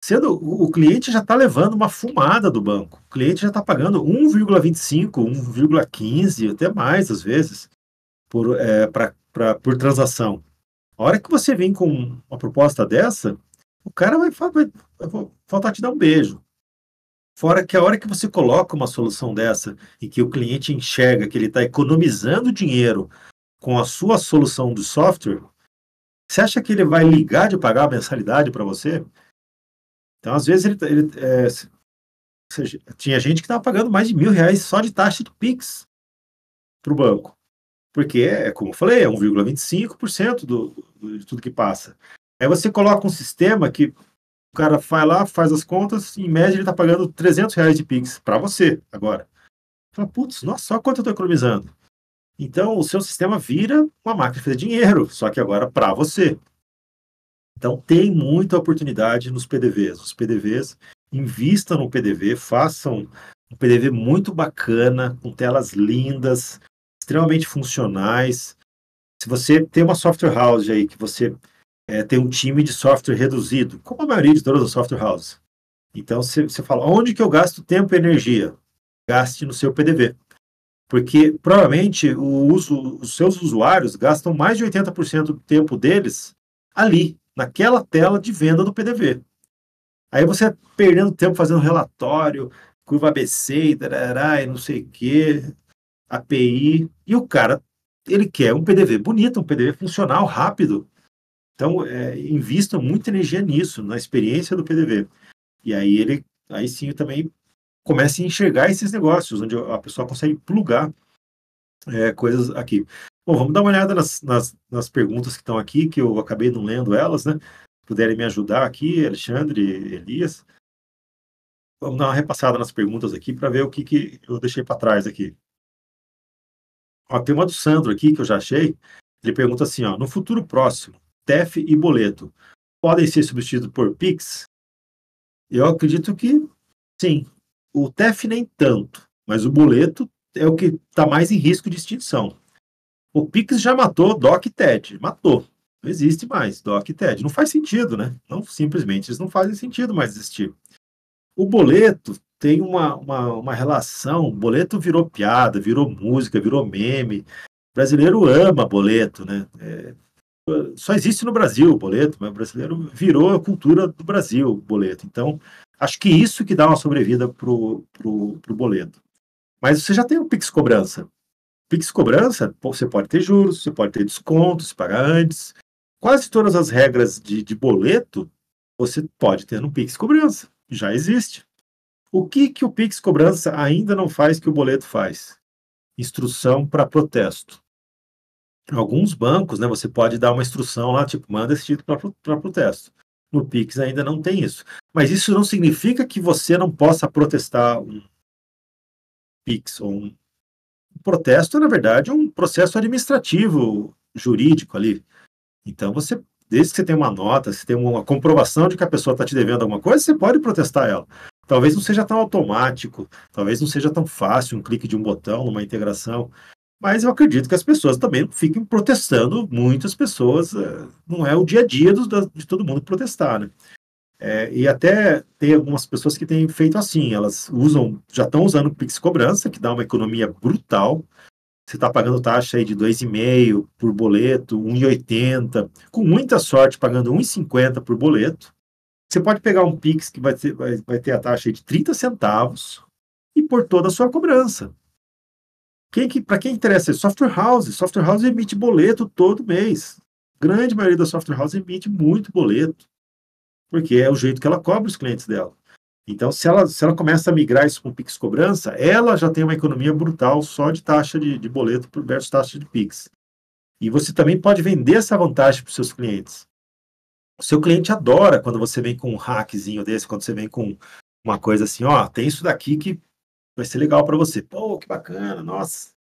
Sendo o, o cliente já está levando uma fumada do banco. O cliente já está pagando 1,25, 1,15, até mais às vezes, por, é, pra, pra, por transação. A hora que você vem com uma proposta dessa, o cara vai, vai, vai faltar te dar um beijo. Fora que a hora que você coloca uma solução dessa e que o cliente enxerga que ele está economizando dinheiro com a sua solução do software, você acha que ele vai ligar de pagar a mensalidade para você? Então, às vezes, ele, ele é, seja, tinha gente que estava pagando mais de mil reais só de taxa de PIX para o banco. Porque, é, como eu falei, é 1,25% do, do, de tudo que passa. Aí você coloca um sistema que o cara vai lá, faz as contas, em média ele está pagando 300 reais de PIX para você agora. Fala, putz, nossa, só quanto eu estou economizando. Então, o seu sistema vira uma máquina de fazer dinheiro, só que agora para você. Então, tem muita oportunidade nos PDVs. Os PDVs, invistam no PDV, façam um PDV muito bacana, com telas lindas, extremamente funcionais. Se você tem uma software house aí, que você é, tem um time de software reduzido, como a maioria de todas as software houses. Então, você, fala, onde que eu gasto tempo e energia? Gaste no seu PDV. Porque provavelmente uso, os seus usuários gastam mais de 80% do tempo deles ali, naquela tela de venda do PDV. Aí você perdendo tempo fazendo relatório, curva ABC, tarará, e não sei o quê, API, e o cara, ele quer um PDV bonito, um PDV funcional, rápido. Então, é, invista muita energia nisso, na experiência do PDV. E aí ele, aí sim, também comece a enxergar esses negócios, onde a pessoa consegue plugar é, coisas aqui. Bom, vamos dar uma olhada nas, nas, nas, perguntas que estão aqui, que eu acabei não lendo elas, né? Puderem me ajudar aqui, Alexandre, Elias. Vamos dar uma repassada nas perguntas aqui para ver o que, que eu deixei para trás aqui. Ó, tem uma do Sandro aqui que eu já achei. Ele pergunta assim: ó, no futuro próximo, TEF e boleto podem ser substituídos por PIX? Eu acredito que sim. O TEF nem tanto, mas o boleto é o que está mais em risco de extinção. O Pix já matou DOC e TED, matou. Não existe mais DOC e TED. Não faz sentido, né? Não, simplesmente eles não fazem sentido mais existir. O boleto tem uma, uma, uma relação, o boleto virou piada, virou música, virou meme. O brasileiro ama boleto, né? É, só existe no Brasil o boleto, mas o brasileiro virou a cultura do Brasil o boleto. Então, Acho que isso que dá uma sobrevida para o boleto. Mas você já tem o Pix Cobrança. Pix Cobrança, você pode ter juros, você pode ter descontos, pagar antes. Quase todas as regras de, de boleto você pode ter no Pix Cobrança. Já existe. O que, que o Pix Cobrança ainda não faz que o boleto faz? Instrução para protesto. Alguns bancos, né, você pode dar uma instrução lá, tipo, manda esse título para protesto. No Pix ainda não tem isso. Mas isso não significa que você não possa protestar um Pix ou um protesto, na verdade, é um processo administrativo, jurídico ali. Então, você, desde que você tenha uma nota, se tem uma comprovação de que a pessoa está te devendo alguma coisa, você pode protestar ela. Talvez não seja tão automático, talvez não seja tão fácil um clique de um botão numa integração, mas eu acredito que as pessoas também fiquem protestando, muitas pessoas, eh, não é o dia a dia de todo mundo protestar, né? É, e até tem algumas pessoas que têm feito assim, elas usam, já estão usando o Pix Cobrança, que dá uma economia brutal. Você está pagando taxa aí de 2,5 por boleto, 1,80, com muita sorte pagando 1,50 por boleto. Você pode pegar um Pix que vai ter, vai, vai ter a taxa de 30 centavos e por toda a sua cobrança. Quem que, para quem interessa? Software House. Software House emite boleto todo mês. Grande maioria da Software House emite muito boleto, porque é o jeito que ela cobra os clientes dela. Então, se ela, se ela começa a migrar isso com Pix cobrança, ela já tem uma economia brutal só de taxa de, de boleto versus taxa de Pix. E você também pode vender essa vantagem para os seus clientes. O seu cliente adora quando você vem com um hackzinho desse, quando você vem com uma coisa assim, ó, tem isso daqui que vai ser legal para você. Pô, que bacana, nossa.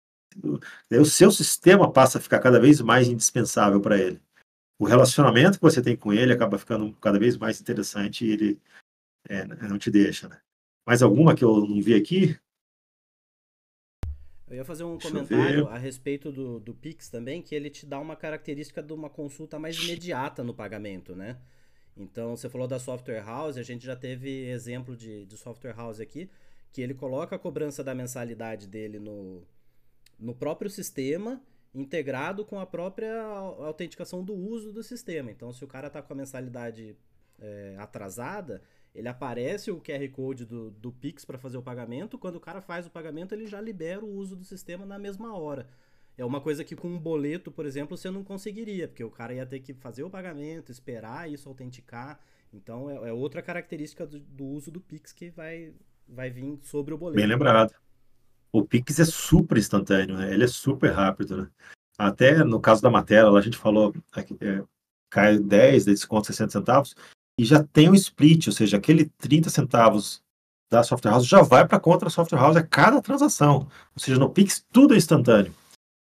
Daí o seu sistema passa a ficar cada vez mais indispensável para ele. O relacionamento que você tem com ele acaba ficando cada vez mais interessante e ele é, não te deixa, né? Mais alguma que eu não vi aqui? Eu ia fazer um Deixa comentário a respeito do, do Pix também, que ele te dá uma característica de uma consulta mais imediata no pagamento, né? Então, você falou da software house, a gente já teve exemplo de, de software house aqui, que ele coloca a cobrança da mensalidade dele no, no próprio sistema, integrado com a própria autenticação do uso do sistema. Então, se o cara está com a mensalidade é, atrasada, ele aparece o QR Code do, do Pix para fazer o pagamento. Quando o cara faz o pagamento, ele já libera o uso do sistema na mesma hora. É uma coisa que com um boleto, por exemplo, você não conseguiria, porque o cara ia ter que fazer o pagamento, esperar isso autenticar. Então é, é outra característica do, do, uso do Pix que vai, vai vir sobre o boleto. Bem lembrado. O Pix é super instantâneo, né? ele é super rápido. Né? Até no caso da matéria, lá a gente falou, é, cai 10, desconto 60 centavos e já tem um split, ou seja, aquele 30 centavos da software house já vai para a conta da software house a cada transação. Ou seja, no Pix tudo é instantâneo.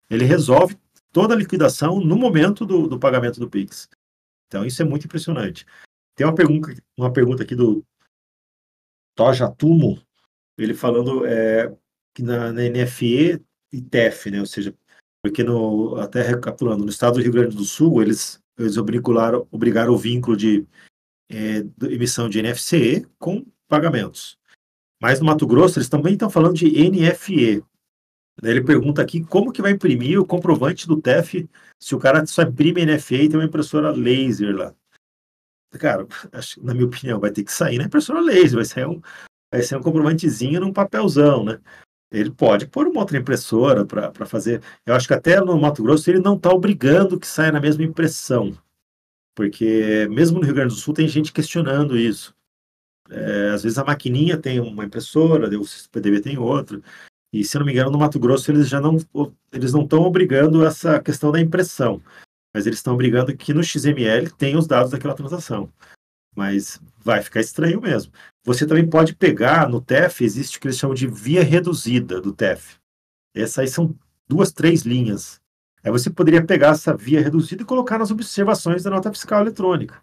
Ele resolve toda a liquidação no momento do, do pagamento do Pix. Então isso é muito impressionante. Tem uma pergunta, uma pergunta aqui do Toja Tumo, ele falando é, que na, na NFE e TEF, né? Ou seja, porque no, até recapitulando, no estado do Rio Grande do Sul, eles, eles obrigaram, obrigaram o vínculo de é, emissão de NFCE com pagamentos. Mas no Mato Grosso eles também estão falando de NFE. Ele pergunta aqui como que vai imprimir o comprovante do TEF se o cara só imprime NFE e tem uma impressora laser lá. Cara, acho, na minha opinião, vai ter que sair na impressora laser, vai ser um, vai ser um comprovantezinho num papelzão, né? Ele pode pôr uma outra impressora para fazer. Eu acho que até no Mato Grosso ele não está obrigando que saia na mesma impressão. Porque mesmo no Rio Grande do Sul tem gente questionando isso. É, às vezes a maquininha tem uma impressora, o PDB tem outra. E se não me engano, no Mato Grosso eles já não eles não estão obrigando essa questão da impressão, mas eles estão obrigando que no XML tem os dados daquela transação. Mas vai ficar estranho mesmo. Você também pode pegar no TEF, existe o que eles chamam de via reduzida do TEF. Essas aí são duas, três linhas. Aí você poderia pegar essa via reduzida e colocar nas observações da nota fiscal eletrônica,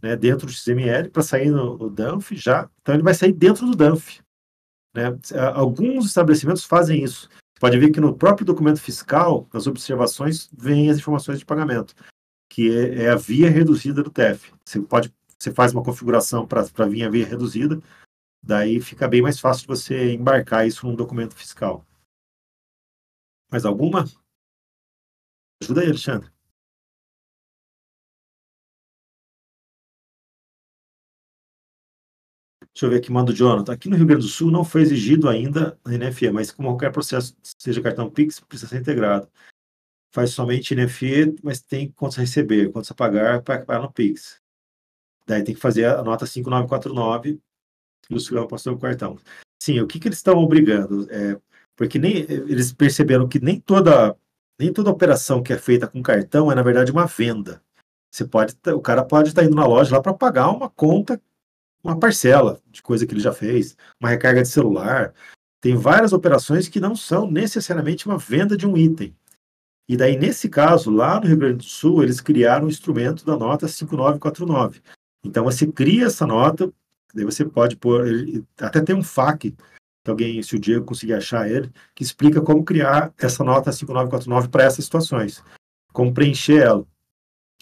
né, dentro do XML, para sair no, no DANF já. Então ele vai sair dentro do DANF. Né? Alguns estabelecimentos fazem isso. Pode ver que no próprio documento fiscal, nas observações, vêm as informações de pagamento, que é, é a via reduzida do TEF. Você pode, você faz uma configuração para vir a via reduzida, daí fica bem mais fácil de você embarcar isso num documento fiscal. Mais alguma? Ajuda aí, Alexandre. Deixa eu ver aqui, manda o Jonathan. Aqui no Rio Grande do Sul não foi exigido ainda a NFE, mas como qualquer processo, seja cartão Pix, precisa ser integrado. Faz somente NFE, mas tem contas a receber, contas a pagar para pagar no Pix. Daí tem que fazer a nota 5949 e o segundo passou o cartão. Sim, o que, que eles estão obrigando? É, porque nem eles perceberam que nem toda nem toda operação que é feita com cartão é, na verdade, uma venda. Você pode, o cara pode estar indo na loja lá para pagar uma conta, uma parcela de coisa que ele já fez, uma recarga de celular. Tem várias operações que não são necessariamente uma venda de um item. E daí, nesse caso, lá no Rio Grande do Sul, eles criaram o instrumento da nota 5949. Então, você cria essa nota, daí você pode pôr, até tem um FAQ alguém, se o Diego conseguir achar ele, que explica como criar essa nota 5949 para essas situações, como preencher ela.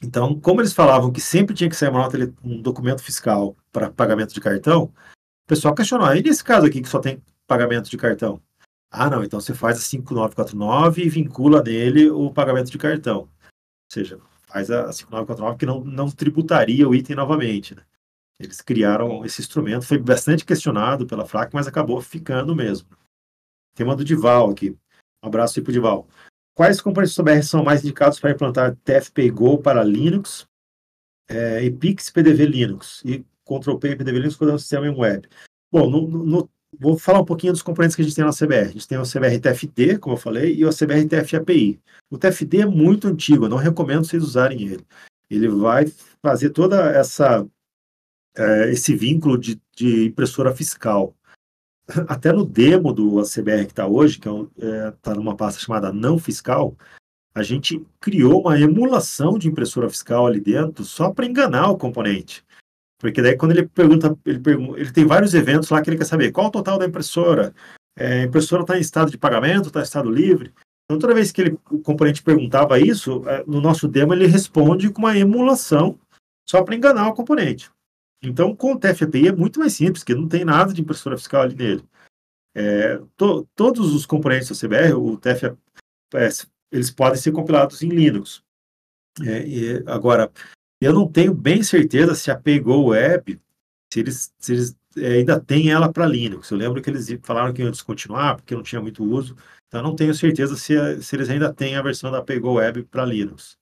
Então, como eles falavam que sempre tinha que sair uma nota, um documento fiscal para pagamento de cartão, o pessoal questionou, e nesse caso aqui que só tem pagamento de cartão? Ah, não, então você faz a 5949 e vincula nele o pagamento de cartão. Ou seja, faz a 5949 que não, não tributaria o item novamente. Né? Eles criaram esse instrumento, foi bastante questionado pela FLAC, mas acabou ficando mesmo. Tem uma do Dival aqui. Um abraço aí pro Dival. Quais componentes do BR são mais indicados para implantar TFP Go para Linux, é, e Pix PDV Linux, e Control P e PDV Linux quando é um sistema em web? Bom, no, no, vou falar um pouquinho dos componentes que a gente tem na CBR. A gente tem o CBR TFD, como eu falei, e o CBR TF API. O TFD é muito antigo, eu não recomendo vocês usarem ele. Ele vai fazer toda essa é, esse vínculo de, de, impressora fiscal. Até no demo do ACBR que está hoje, que está é, é tá numa pasta chamada não fiscal, a gente criou uma emulação de impressora fiscal ali dentro só para enganar o componente. Porque daí quando ele pergunta, ele, pergunta, ele tem vários eventos lá que ele quer saber qual o total da impressora, é, a impressora está em estado de pagamento, está em estado livre. Então toda vez que ele, o componente perguntava isso, é, no nosso demo ele responde com uma emulação só para enganar o componente. Então com o TFAPI é muito mais simples, porque não tem nada de impressora fiscal ali nele. É, to, todos os componentes do CBR, o TF, é, eles podem ser compilados em Linux. É, e agora, eu não tenho bem certeza se a Paygo Web, se eles, se eles é, ainda têm ela para Linux. Eu lembro que eles falaram que iam descontinuar, porque não tinha muito uso. Então, não tenho certeza se, se eles ainda têm a versão da Paygo Web para Linux,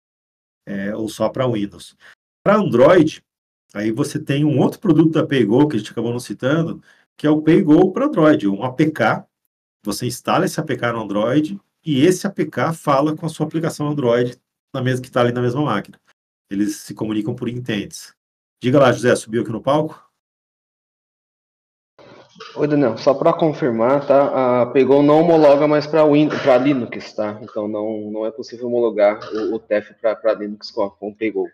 é, ou só para Windows. Para Android, aí você tem um outro produto da Paygo, que a gente acabou não citando, que é o Paygo para Android, um APK. Você instala esse APK no Android e esse APK fala com a sua aplicação Android na mesma que está ali na mesma máquina. Eles se comunicam por intentes. Diga lá, José, subiu aqui no palco? Oi, Daniel, só para confirmar, tá? A Pegou não homologa mais para Linux, tá? Então não, não é possível homologar o, o TEF para Linux com, com o Pegou.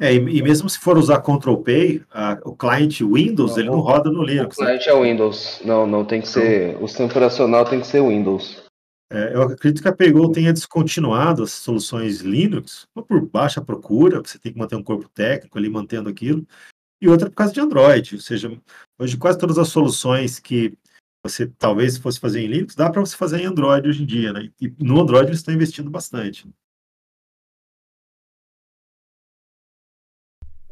É, e, mesmo se for usar Control Pay, a, o cliente Windows, não, ele não roda no Linux. O né? cliente né? é Windows. Não, não tem que então, ser. O sistema operacional tem que ser Windows. É, eu acredito que a Paygo tenha descontinuado as soluções Linux, uma por baixa procura, você tem que manter um corpo técnico ali mantendo aquilo, e outra por causa de Android. Ou seja, hoje quase todas as soluções que você talvez fosse fazer em Linux, dá para você fazer em Android hoje em dia, né? E no Android eles estão investindo bastante.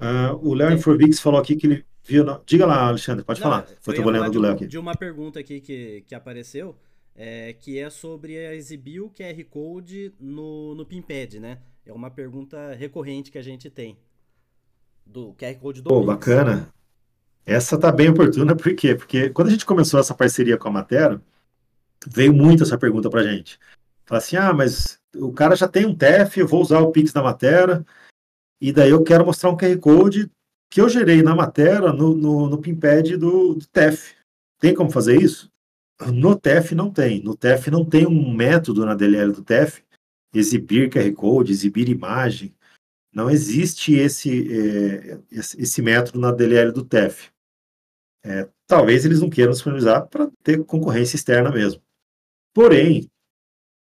Uh, o Léo Inforbix falou aqui que ele viu. No... Diga lá, Alexandre, pode Não, falar. Foi trabalhando do Léo aqui. De uma pergunta aqui que, que apareceu é, que é sobre exibir o QR Code no, no PinPad, né? É uma pergunta recorrente que a gente tem. Do QR Code do Pô, bacana. Essa tá bem oportuna, por quê? Porque quando a gente começou essa parceria com a Matera, veio muito essa pergunta pra gente. Fala assim, ah, mas o cara já tem um TEF, eu vou usar o Pix da Matera, e daí eu quero mostrar um QR Code que eu gerei na Matera no, no, no do, do TEF. Tem como fazer isso? No TEF não tem. No TEF não tem um método na DLL do TEF exibir QR Code, exibir imagem. Não existe esse, é, esse método na DLL do TEF. É, talvez eles não queiram disponibilizar para ter concorrência externa mesmo. Porém,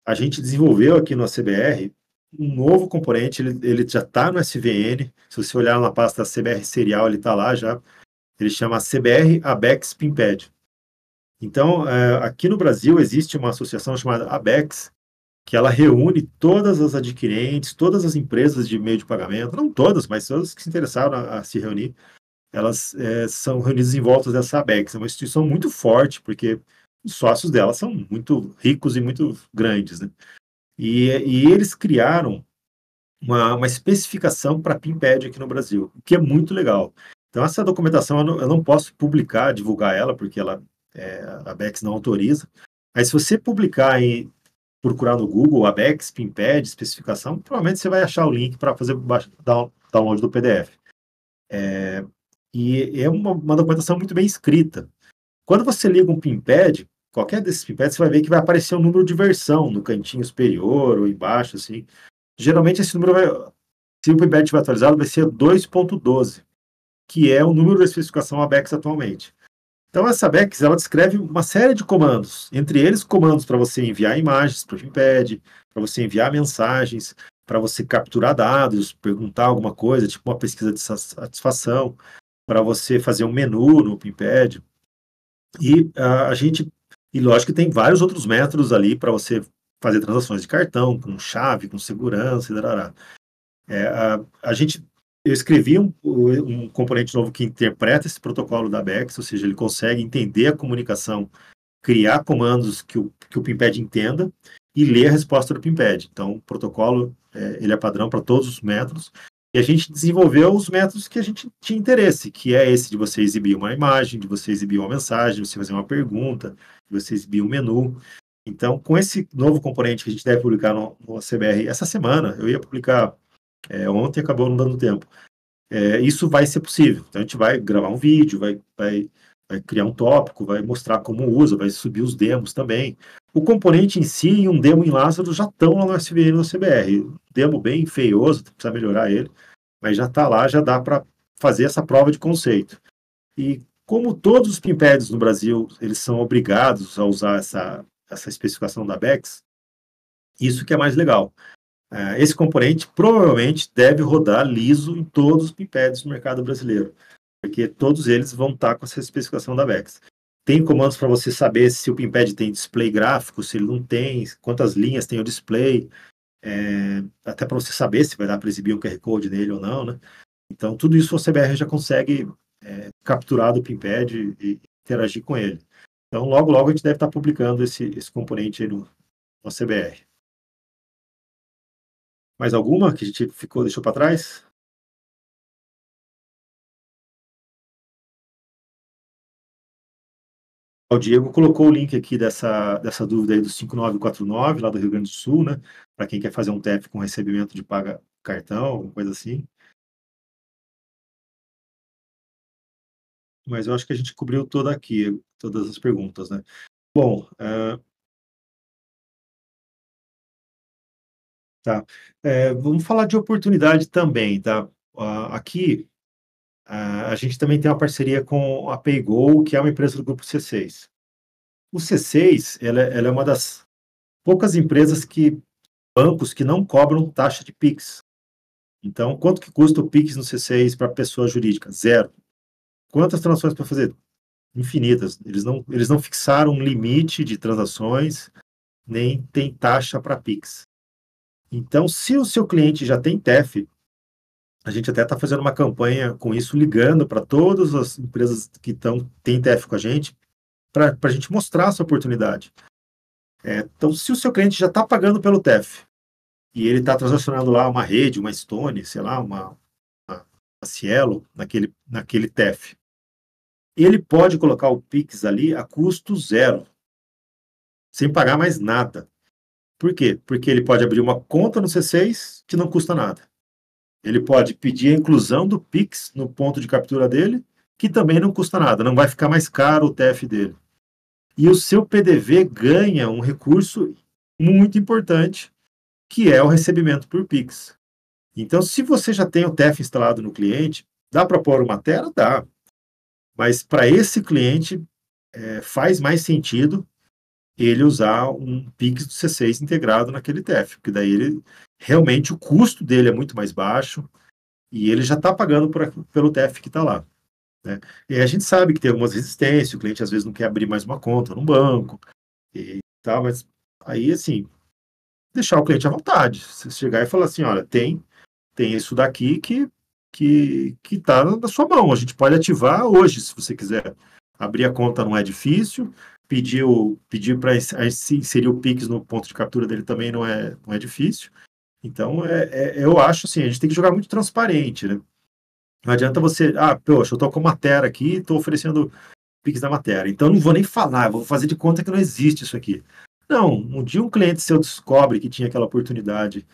a gente desenvolveu aqui no ACBR um novo componente, ele, ele já está no SVN. Se você olhar na pasta CBR serial, ele está lá já. Ele chama CBR Abex Pimpad. Então, é, aqui no Brasil existe uma associação chamada ABEX, que ela reúne todas as adquirentes, todas as empresas de meio de pagamento, não todas, mas todas que se interessaram a, a se reunir, elas é, são reunidas em volta dessa ABEX. É uma instituição muito forte, porque os sócios dela são muito ricos e muito grandes. Né? E, e eles criaram uma, uma especificação para PIMPAD aqui no Brasil, o que é muito legal. Então, essa documentação eu não, eu não posso publicar, divulgar ela, porque ela é, a Bex não autoriza. Aí, se você publicar e procurar no Google Abex, Pimpad, especificação, provavelmente você vai achar o link para fazer download do PDF. É, e é uma, uma, documentação muito bem escrita. Quando você liga um Pimpad, qualquer desses Pimpads, você vai ver que vai aparecer um número de versão no cantinho superior ou embaixo, assim. Geralmente esse número vai, se o Pimpad estiver atualizado, vai ser 2.12, que é o número da especificação Abex atualmente. Então, essa BEX ela descreve uma série de comandos, entre eles comandos para você enviar imagens para o Pimpad, para você enviar mensagens, para você capturar dados, perguntar alguma coisa, tipo uma pesquisa de satisfação, para você fazer um menu no Pimpad. E uh, a gente, e lógico que tem vários outros métodos ali para você fazer transações de cartão, com chave, com segurança, e é, a, a gente eu escrevi um, um, componente novo que interpreta esse protocolo da BEX, ou seja, ele consegue entender a comunicação, criar comandos que o, que o Pimpad entenda e ler a resposta do Pimpad. Então, o protocolo é, ele é padrão para todos os métodos. E a gente desenvolveu os métodos que a gente tinha interesse, que é esse de você exibir uma imagem, de você exibir uma mensagem, de você fazer uma pergunta, você exibir um menu. Então, com esse novo componente que a gente deve publicar no, no CBR essa semana, eu ia publicar é, ontem, acabou não dando tempo. É, isso vai ser possível. Então, a gente vai gravar um vídeo, vai, vai, vai criar um tópico, vai mostrar como usa, vai subir os demos também. O componente em si e um demo em Lázaro já estão lá no SVN no CBR. Demo bem feioso, precisa melhorar ele, mas já está lá, já dá para fazer essa prova de conceito. E como todos os pinpads no Brasil, eles são obrigados a usar essa, essa especificação da BEX, isso que é mais legal. É, esse componente provavelmente deve rodar liso em todos os pinpads do mercado brasileiro, porque todos eles vão estar com essa especificação da BEX. Tem comandos para você saber se o Pimpad tem display gráfico, se ele não tem, quantas linhas tem o display, é, até para você saber se vai dar para exibir um QR Code nele ou não, né? Então, tudo isso o CBR já consegue é, capturar do Pimpad e, interagir com ele. Então, logo, logo a gente deve estar publicando esse, esse componente aí no, no CBR. Mais alguma que a gente ficou, deixou para trás? O Diego colocou o link aqui dessa, dessa dúvida aí do 5949, lá do Rio Grande do Sul, né? Para quem quer fazer um TEF com recebimento de paga cartão, coisa assim. Mas eu acho que a gente cobriu toda aqui, todas as perguntas, né? Bom, uh... tá. É, vamos falar de oportunidade também, tá? Aqui a gente também tem uma parceria com a PayGo, que é uma empresa do grupo C6. O C6 ela, ela é uma das poucas empresas que bancos que não cobram taxa de Pix. Então, quanto que custa o Pix no C6 para pessoa jurídica? Zero. Quantas transações para fazer? Infinitas. Eles não, eles não fixaram um limite de transações, nem tem taxa para Pix. Então, se o seu cliente já tem TEF, a gente até está fazendo uma campanha com isso, ligando para todas as empresas que estão têm TF com a gente, para a gente mostrar essa oportunidade. É, então, se o seu cliente já está pagando pelo TEF e ele está transacionando lá uma rede, uma Stone, sei lá, uma, uma, uma Cielo naquele, naquele TEF, ele pode colocar o Pix ali a custo zero, sem pagar mais nada. Por quê? Porque ele pode abrir uma conta no C6 que não custa nada. Ele pode pedir a inclusão do Pix no ponto de captura dele, que também não custa nada, não vai ficar mais caro o TF dele. E o seu PDV ganha um recurso muito importante, que é o recebimento por Pix. Então, se você já tem o TF instalado no cliente, dá para pôr uma tela? Dá. Mas para esse cliente, é, faz mais sentido ele usar um Pix do C6 integrado naquele TF, porque daí ele realmente o custo dele é muito mais baixo e ele já está pagando por, pelo TF que está lá. Né? E a gente sabe que tem algumas resistências, o cliente às vezes não quer abrir mais uma conta no banco e tal, mas aí assim, deixar o cliente à vontade. Se chegar e falar assim, olha, tem, tem isso daqui que que está na sua mão. A gente pode ativar hoje, se você quiser. Abrir a conta não é difícil, pedir para inserir o Pix no ponto de captura dele também não é, não é difícil. Então, é, é, eu acho assim, a gente tem que jogar muito transparente, né? Não adianta você, ah, poxa, eu estou com matéria aqui, estou oferecendo Pix da matéria, então não vou nem falar, vou fazer de conta que não existe isso aqui. Não, um dia um cliente seu descobre que tinha aquela oportunidade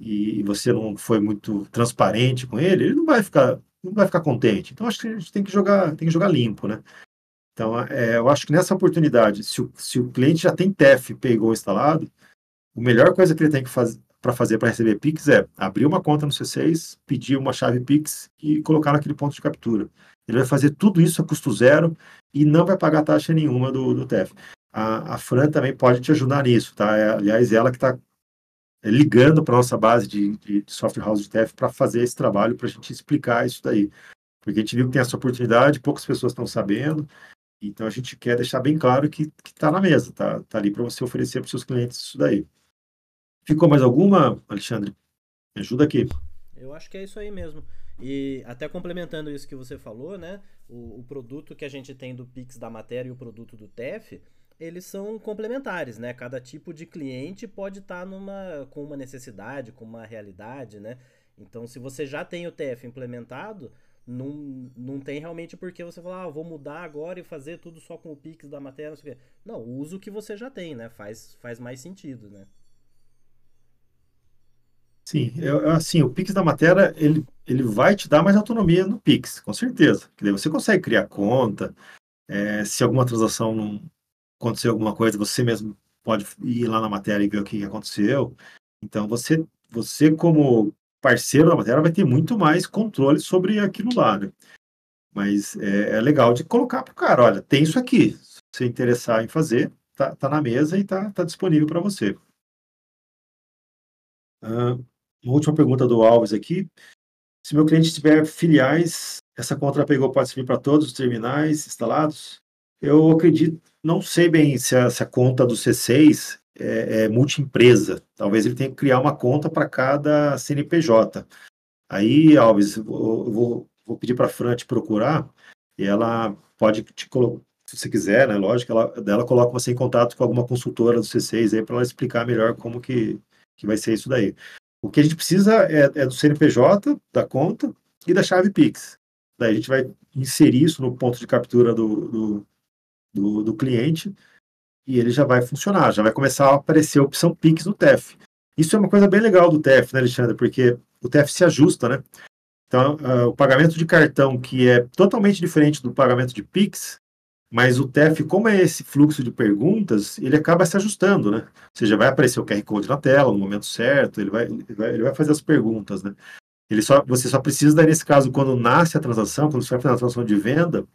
e você não foi muito transparente com ele, ele não vai ficar, não vai ficar contente. Então acho que a gente tem que jogar, tem que jogar limpo, né? Então, é, eu acho que nessa oportunidade, se o, se o cliente já tem TEF pegou instalado, a melhor coisa que ele tem que fazer para fazer para receber Pix é abrir uma conta no C6, pedir uma chave Pix e colocar naquele ponto de captura. Ele vai fazer tudo isso a custo zero e não vai pagar taxa nenhuma do, do TEF. A, a Fran também pode te ajudar nisso, tá? É, aliás, ela que está ligando para a nossa base de, de, de, software house de TEF para fazer esse trabalho, para a gente explicar isso daí. Porque a gente viu que tem essa oportunidade, poucas pessoas estão sabendo, então a gente quer deixar bem claro que está na mesa, tá, tá ali para você oferecer para seus clientes isso daí. Ficou mais alguma, Alexandre? Me ajuda aqui. Eu acho que é isso aí mesmo. E até complementando isso que você falou, né? O, o, produto que a gente tem do Pix da matéria e o produto do TEF, eles são complementares, né? Cada tipo de cliente pode estar tá numa com uma necessidade, com uma realidade, né? Então, se você já tem o TF implementado, não, não tem realmente por que você falar, ah, vou mudar agora e fazer tudo só com o Pix da matéria, não sei o quê. Não, usa o que você já tem, né? Faz, faz mais sentido, né? Sim, eu, assim, o Pix da matéria, ele, ele vai te dar mais autonomia no Pix, com certeza. Porque daí você consegue criar conta, é, se alguma transação não aconteceu alguma coisa, você mesmo pode ir lá na matéria e ver o que aconteceu. Então, você, você como parceiro da matéria vai ter muito mais controle sobre aquilo lá, né? Mas é, é legal de colocar para o cara, olha, tem isso aqui. Se você interessar em fazer, tá, tá na mesa e tá, tá disponível para você. Uh, uma última pergunta do Alves aqui. Se meu cliente tiver filiais, essa conta pegou pode servir para todos os terminais instalados? Eu acredito, não sei bem se a, se a conta do C6 é, é multi-empresa. Talvez ele tenha que criar uma conta para cada CNPJ. Aí, Alves, eu vou, vou pedir para a Fran te procurar e ela pode te colocar, se você quiser, né? Lógico, ela, dela coloca você em contato com alguma consultora do C6 aí para ela explicar melhor como que, que vai ser isso daí. O que a gente precisa é, é do CNPJ, da conta e da chave Pix. Daí a gente vai inserir isso no ponto de captura do, do, do, do cliente e ele já vai funcionar, já vai começar a aparecer a opção Pix no TEF. Isso é uma coisa bem legal do TEF, né, Alexandre? Porque o TEF se ajusta, né? Então, uh, o pagamento de cartão, que é totalmente diferente do pagamento de Pix, mas o TEF, como é esse fluxo de perguntas, ele acaba se ajustando, né? Ou seja, vai aparecer o QR Code na tela no momento certo, ele vai, ele vai, ele vai fazer as perguntas, né? Ele só, você só precisa, nesse caso, quando nasce a transação, quando você vai fazer a transação de venda,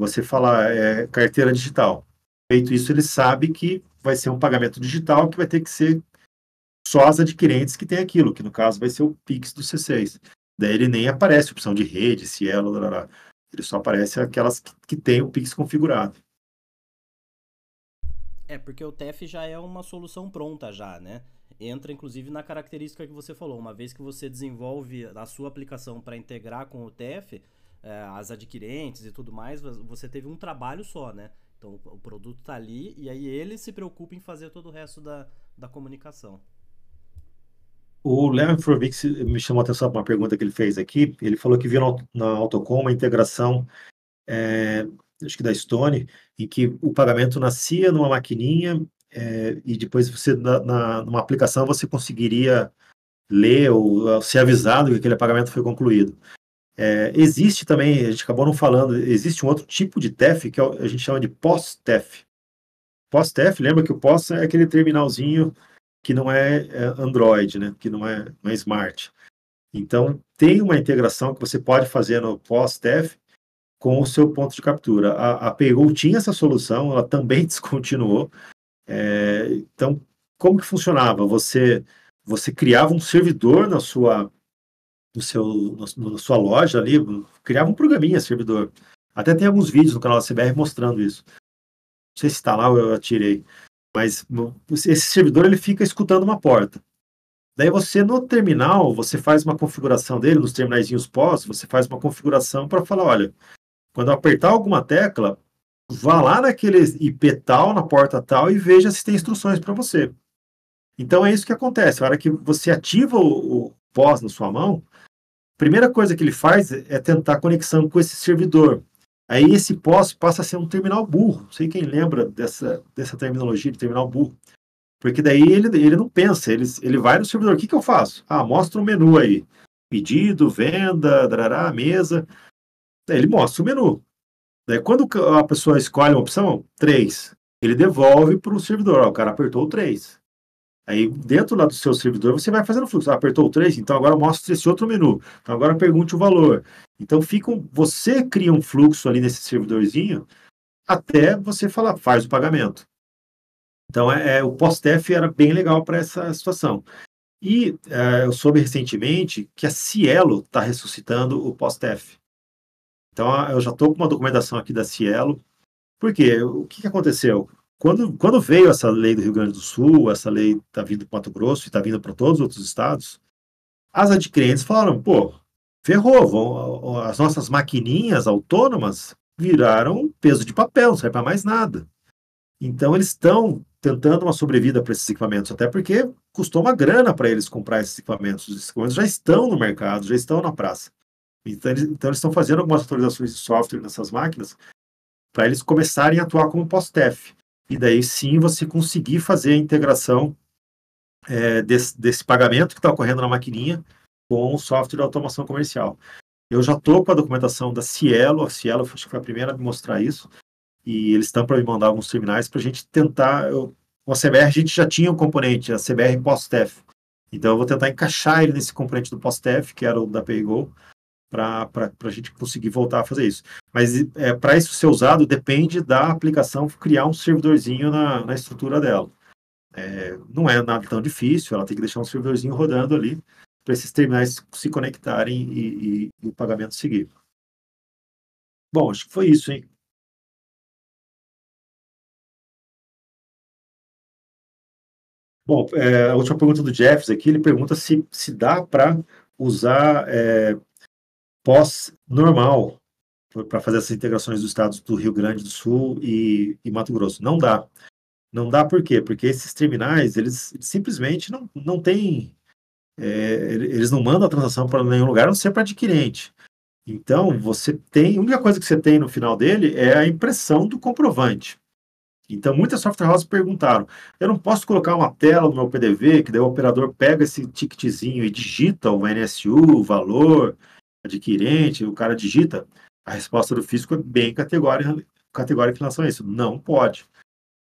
você fala é, carteira digital. Feito isso, ele sabe que vai ser um pagamento digital que vai ter que ser só as adquirentes que tem aquilo, que no caso vai ser o Pix do C6. Daí ele nem aparece opção de rede, Cielo, blá, ele só aparece aquelas que, que tem o Pix configurado. É, porque o TEF já é uma solução pronta já, né? Entra inclusive na característica que você falou. Uma vez que você desenvolve a sua aplicação para integrar com o TEF, as adquirentes e tudo mais, você teve um trabalho só, né? Então o produto está ali e aí ele se preocupa em fazer todo o resto da, da comunicação. O Léo Infrovix me chamou a atenção para uma pergunta que ele fez aqui. Ele falou que viu na Autocom uma integração, é, acho que da Stone, em que o pagamento nascia numa maquininha é, e depois você, na, na, numa aplicação, você conseguiria ler ou ser avisado que aquele pagamento foi concluído. É, existe também, a gente acabou não falando, existe um outro tipo de TEF que é a gente chama de pós-TEF. Pós-TEF, lembra que o pós é aquele terminalzinho que não é, é Android, né? que não é, não é smart. Então, tem uma integração que você pode fazer no pós-TEF com o seu ponto de captura. A, a Payroll tinha essa solução, ela também descontinuou. É, então, como que funcionava? Você, você criava um servidor na sua, no seu, na sua loja ali, criava um programinha servidor. Até tem alguns vídeos no canal da CBR mostrando isso. Não sei se está lá ou eu atirei. Mas esse servidor ele fica escutando uma porta. Daí você no terminal, você faz uma configuração dele, nos terminaizinhos pós, você faz uma configuração para falar, olha, quando apertar alguma tecla, vá lá naquele IP tal, na porta tal, e veja se tem instruções para você. Então é isso que acontece. A hora que você ativa o, o pós na sua mão, primeira coisa que ele faz é tentar conexão com esse servidor. Aí esse pós passa a ser um terminal burro. Não sei quem lembra dessa, dessa terminologia de terminal burro. Porque daí ele, ele não pensa, ele, ele vai no servidor. O que, que eu faço? Ah, mostra um menu aí. Pedido, venda, darará, mesa. Daí ele mostra o menu. Daí quando a pessoa escolhe uma opção, 3, ele devolve para o servidor. O cara apertou o 3. Aí, dentro lá do seu servidor, você vai fazendo fluxo. Apertou o 3, então agora mostra esse outro menu. Então agora pergunte o valor. Então fica um, você cria um fluxo ali nesse servidorzinho até você falar, faz o pagamento. Então é, é o POSTEF era bem legal para essa situação. E é, eu soube recentemente que a Cielo está ressuscitando o POSTEF. Então eu já estou com uma documentação aqui da Cielo. Por quê? O que, que aconteceu? Quando, quando veio essa lei do Rio Grande do Sul, essa lei está vindo para Mato Grosso e está vindo para todos os outros estados, as adquirentes falaram, pô, ferrou, vão, as nossas maquininhas autônomas viraram peso de papel, não serve para mais nada. Então eles estão tentando uma sobrevida para esses equipamentos, até porque custou uma grana para eles comprar esses equipamentos. Os equipamentos já estão no mercado, já estão na praça. Então eles, então, eles estão fazendo algumas atualizações de software nessas máquinas para eles começarem a atuar como post-TEF. E daí sim você conseguir fazer a integração é, desse, desse pagamento que está ocorrendo na maquininha com o software de automação comercial. Eu já estou com a documentação da Cielo, a Cielo acho que foi a primeira a me mostrar isso, e eles estão para me mandar alguns terminais para a gente tentar. Eu, com a CBR a gente já tinha um componente, a CBR PostTef. Então eu vou tentar encaixar ele nesse componente do PostTef, que era o da PayGo, para a gente conseguir voltar a fazer isso. Mas é, para isso ser usado, depende da aplicação criar um servidorzinho na, na estrutura dela. É, não é nada tão difícil, ela tem que deixar um servidorzinho rodando ali para esses terminais se conectarem e, e, e, o pagamento seguir. Bom, acho que foi isso, hein? Bom, é, a última pergunta do Jeffs aqui, ele pergunta se, se dá para usar é, pós normal para fazer essas integrações dos estados do Rio Grande do Sul e, e, Mato Grosso. Não dá. Não dá por quê? Porque esses terminais, eles simplesmente não, não têm. É, eles não mandam a transação para nenhum lugar, a não ser para adquirente. Então, você tem. A única coisa que você tem no final dele é a impressão do comprovante. Então, muitas software houses perguntaram: eu não posso colocar uma tela no meu PDV, que daí o operador pega esse ticketzinho e digita o NSU, o valor, adquirente, o cara digita, a resposta do físico é bem categórica, categórica em relação a isso. Não pode.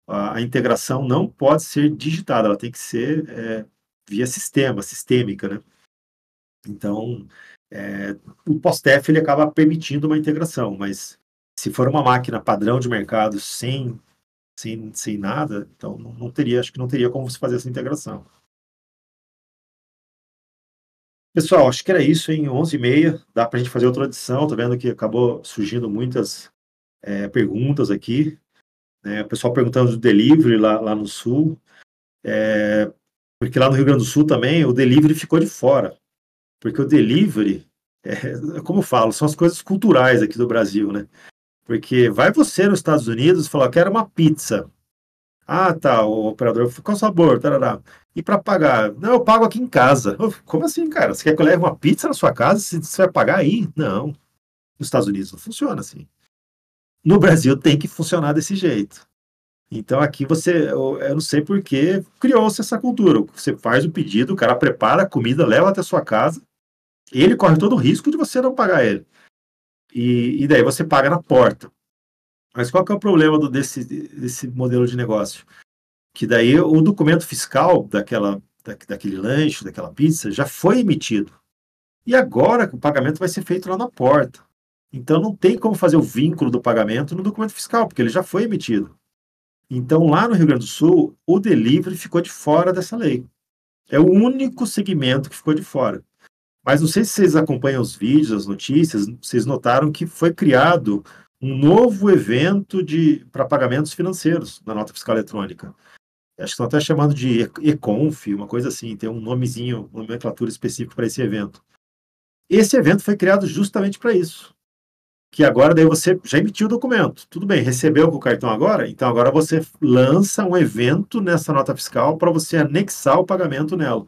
A, integração não pode ser digitada, ela tem que ser é, via sistema, sistêmica, né? Então, é, o POSTEF ele acaba permitindo uma integração, mas se for uma máquina padrão de mercado sem, sem, sem nada, então não teria, acho que não teria como se fazer essa integração. Pessoal, acho que era isso em 11h30. Dá para a gente fazer outra edição. Tô vendo que acabou surgindo muitas é, perguntas aqui. Né? O pessoal perguntando do delivery lá, lá no Sul. É, porque lá no Rio Grande do Sul também o delivery ficou de fora. Porque o delivery, é, como eu falo, são as coisas culturais aqui do Brasil, né? Porque vai você nos Estados Unidos e fala, quero uma pizza. Ah, tá, o operador, qual sabor? Tarará. E para pagar? Não, eu pago aqui em casa. Como assim, cara? Você quer que eu leve uma pizza na sua casa? Você vai pagar aí? Não. Nos Estados Unidos não funciona assim. No Brasil tem que funcionar desse jeito. Então aqui você, eu, eu não sei por que criou-se essa cultura. Você faz o pedido, o cara prepara a comida, leva até a sua casa, ele corre todo o risco de você não pagar ele. E, e daí você paga na porta. Mas qual que é o problema do, desse, desse modelo de negócio? Que daí o documento fiscal daquela, da, daquele lanche, daquela pizza, já foi emitido. E agora o pagamento vai ser feito lá na porta. Então não tem como fazer o vínculo do pagamento no documento fiscal, porque ele já foi emitido. Então lá no Rio Grande do Sul, o delivery ficou de fora dessa lei. É o único segmento que ficou de fora. Mas não sei se vocês acompanham os vídeos, as notícias, vocês notaram que foi criado um novo evento de para pagamentos financeiros na nota fiscal eletrônica. Acho que estão até chamando de Econf, uma coisa assim, tem um nomezinho, uma nomenclatura específica para esse evento. Esse evento foi criado justamente para isso. Que agora daí você já emitiu o documento. Tudo bem, recebeu com o cartão agora? Então agora você lança um evento nessa nota fiscal para você anexar o pagamento nela.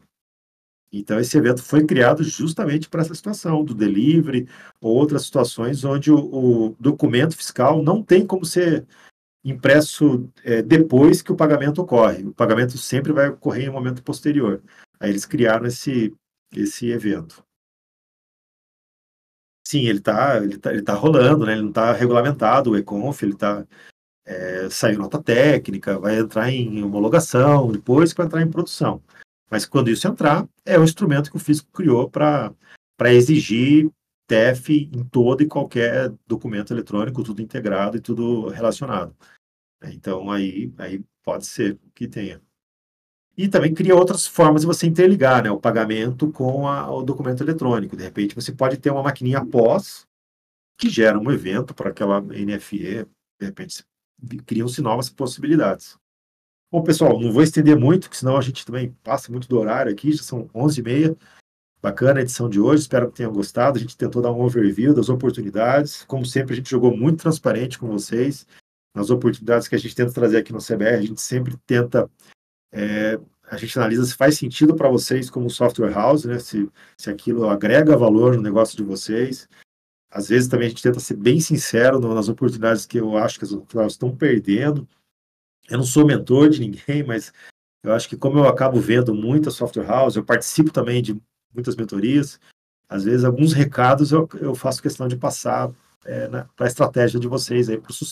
Então, esse evento foi criado justamente para essa situação do delivery ou outras situações onde o, o documento fiscal não tem como ser impresso é, depois que o pagamento ocorre. O pagamento sempre vai ocorrer em um momento posterior. Aí eles criaram esse, esse evento. Sim, ele está ele tá, ele tá rolando, né? ele não está regulamentado, o ECONF, ele está é, saindo nota técnica, vai entrar em homologação, depois que vai entrar em produção. Mas quando isso entrar, é o instrumento que o físico criou para exigir TEF em todo e qualquer documento eletrônico, tudo integrado e tudo relacionado. Então, aí, aí pode ser que tenha. E também cria outras formas de você interligar né, o pagamento com a, o documento eletrônico. De repente, você pode ter uma maquininha pós que gera um evento para aquela NFE. De repente, criam-se novas possibilidades. Bom, pessoal, não vou estender muito, porque senão a gente também passa muito do horário aqui, já são 11h30. Bacana a edição de hoje, espero que tenham gostado. A gente tentou dar um overview das oportunidades. Como sempre, a gente jogou muito transparente com vocês. nas oportunidades que a gente tenta trazer aqui no CBR, a gente sempre tenta, é, a gente analisa se faz sentido para vocês como software house, né? Se, se aquilo agrega valor no negócio de vocês. Às vezes também a gente tenta ser bem sincero nas oportunidades que eu acho que as software estão perdendo. Eu não sou mentor de ninguém, mas eu acho que como eu acabo vendo muita software house, eu participo também de muitas mentorias, às vezes alguns recados eu, eu faço questão de passar é, né, para a estratégia de vocês aí para o sucesso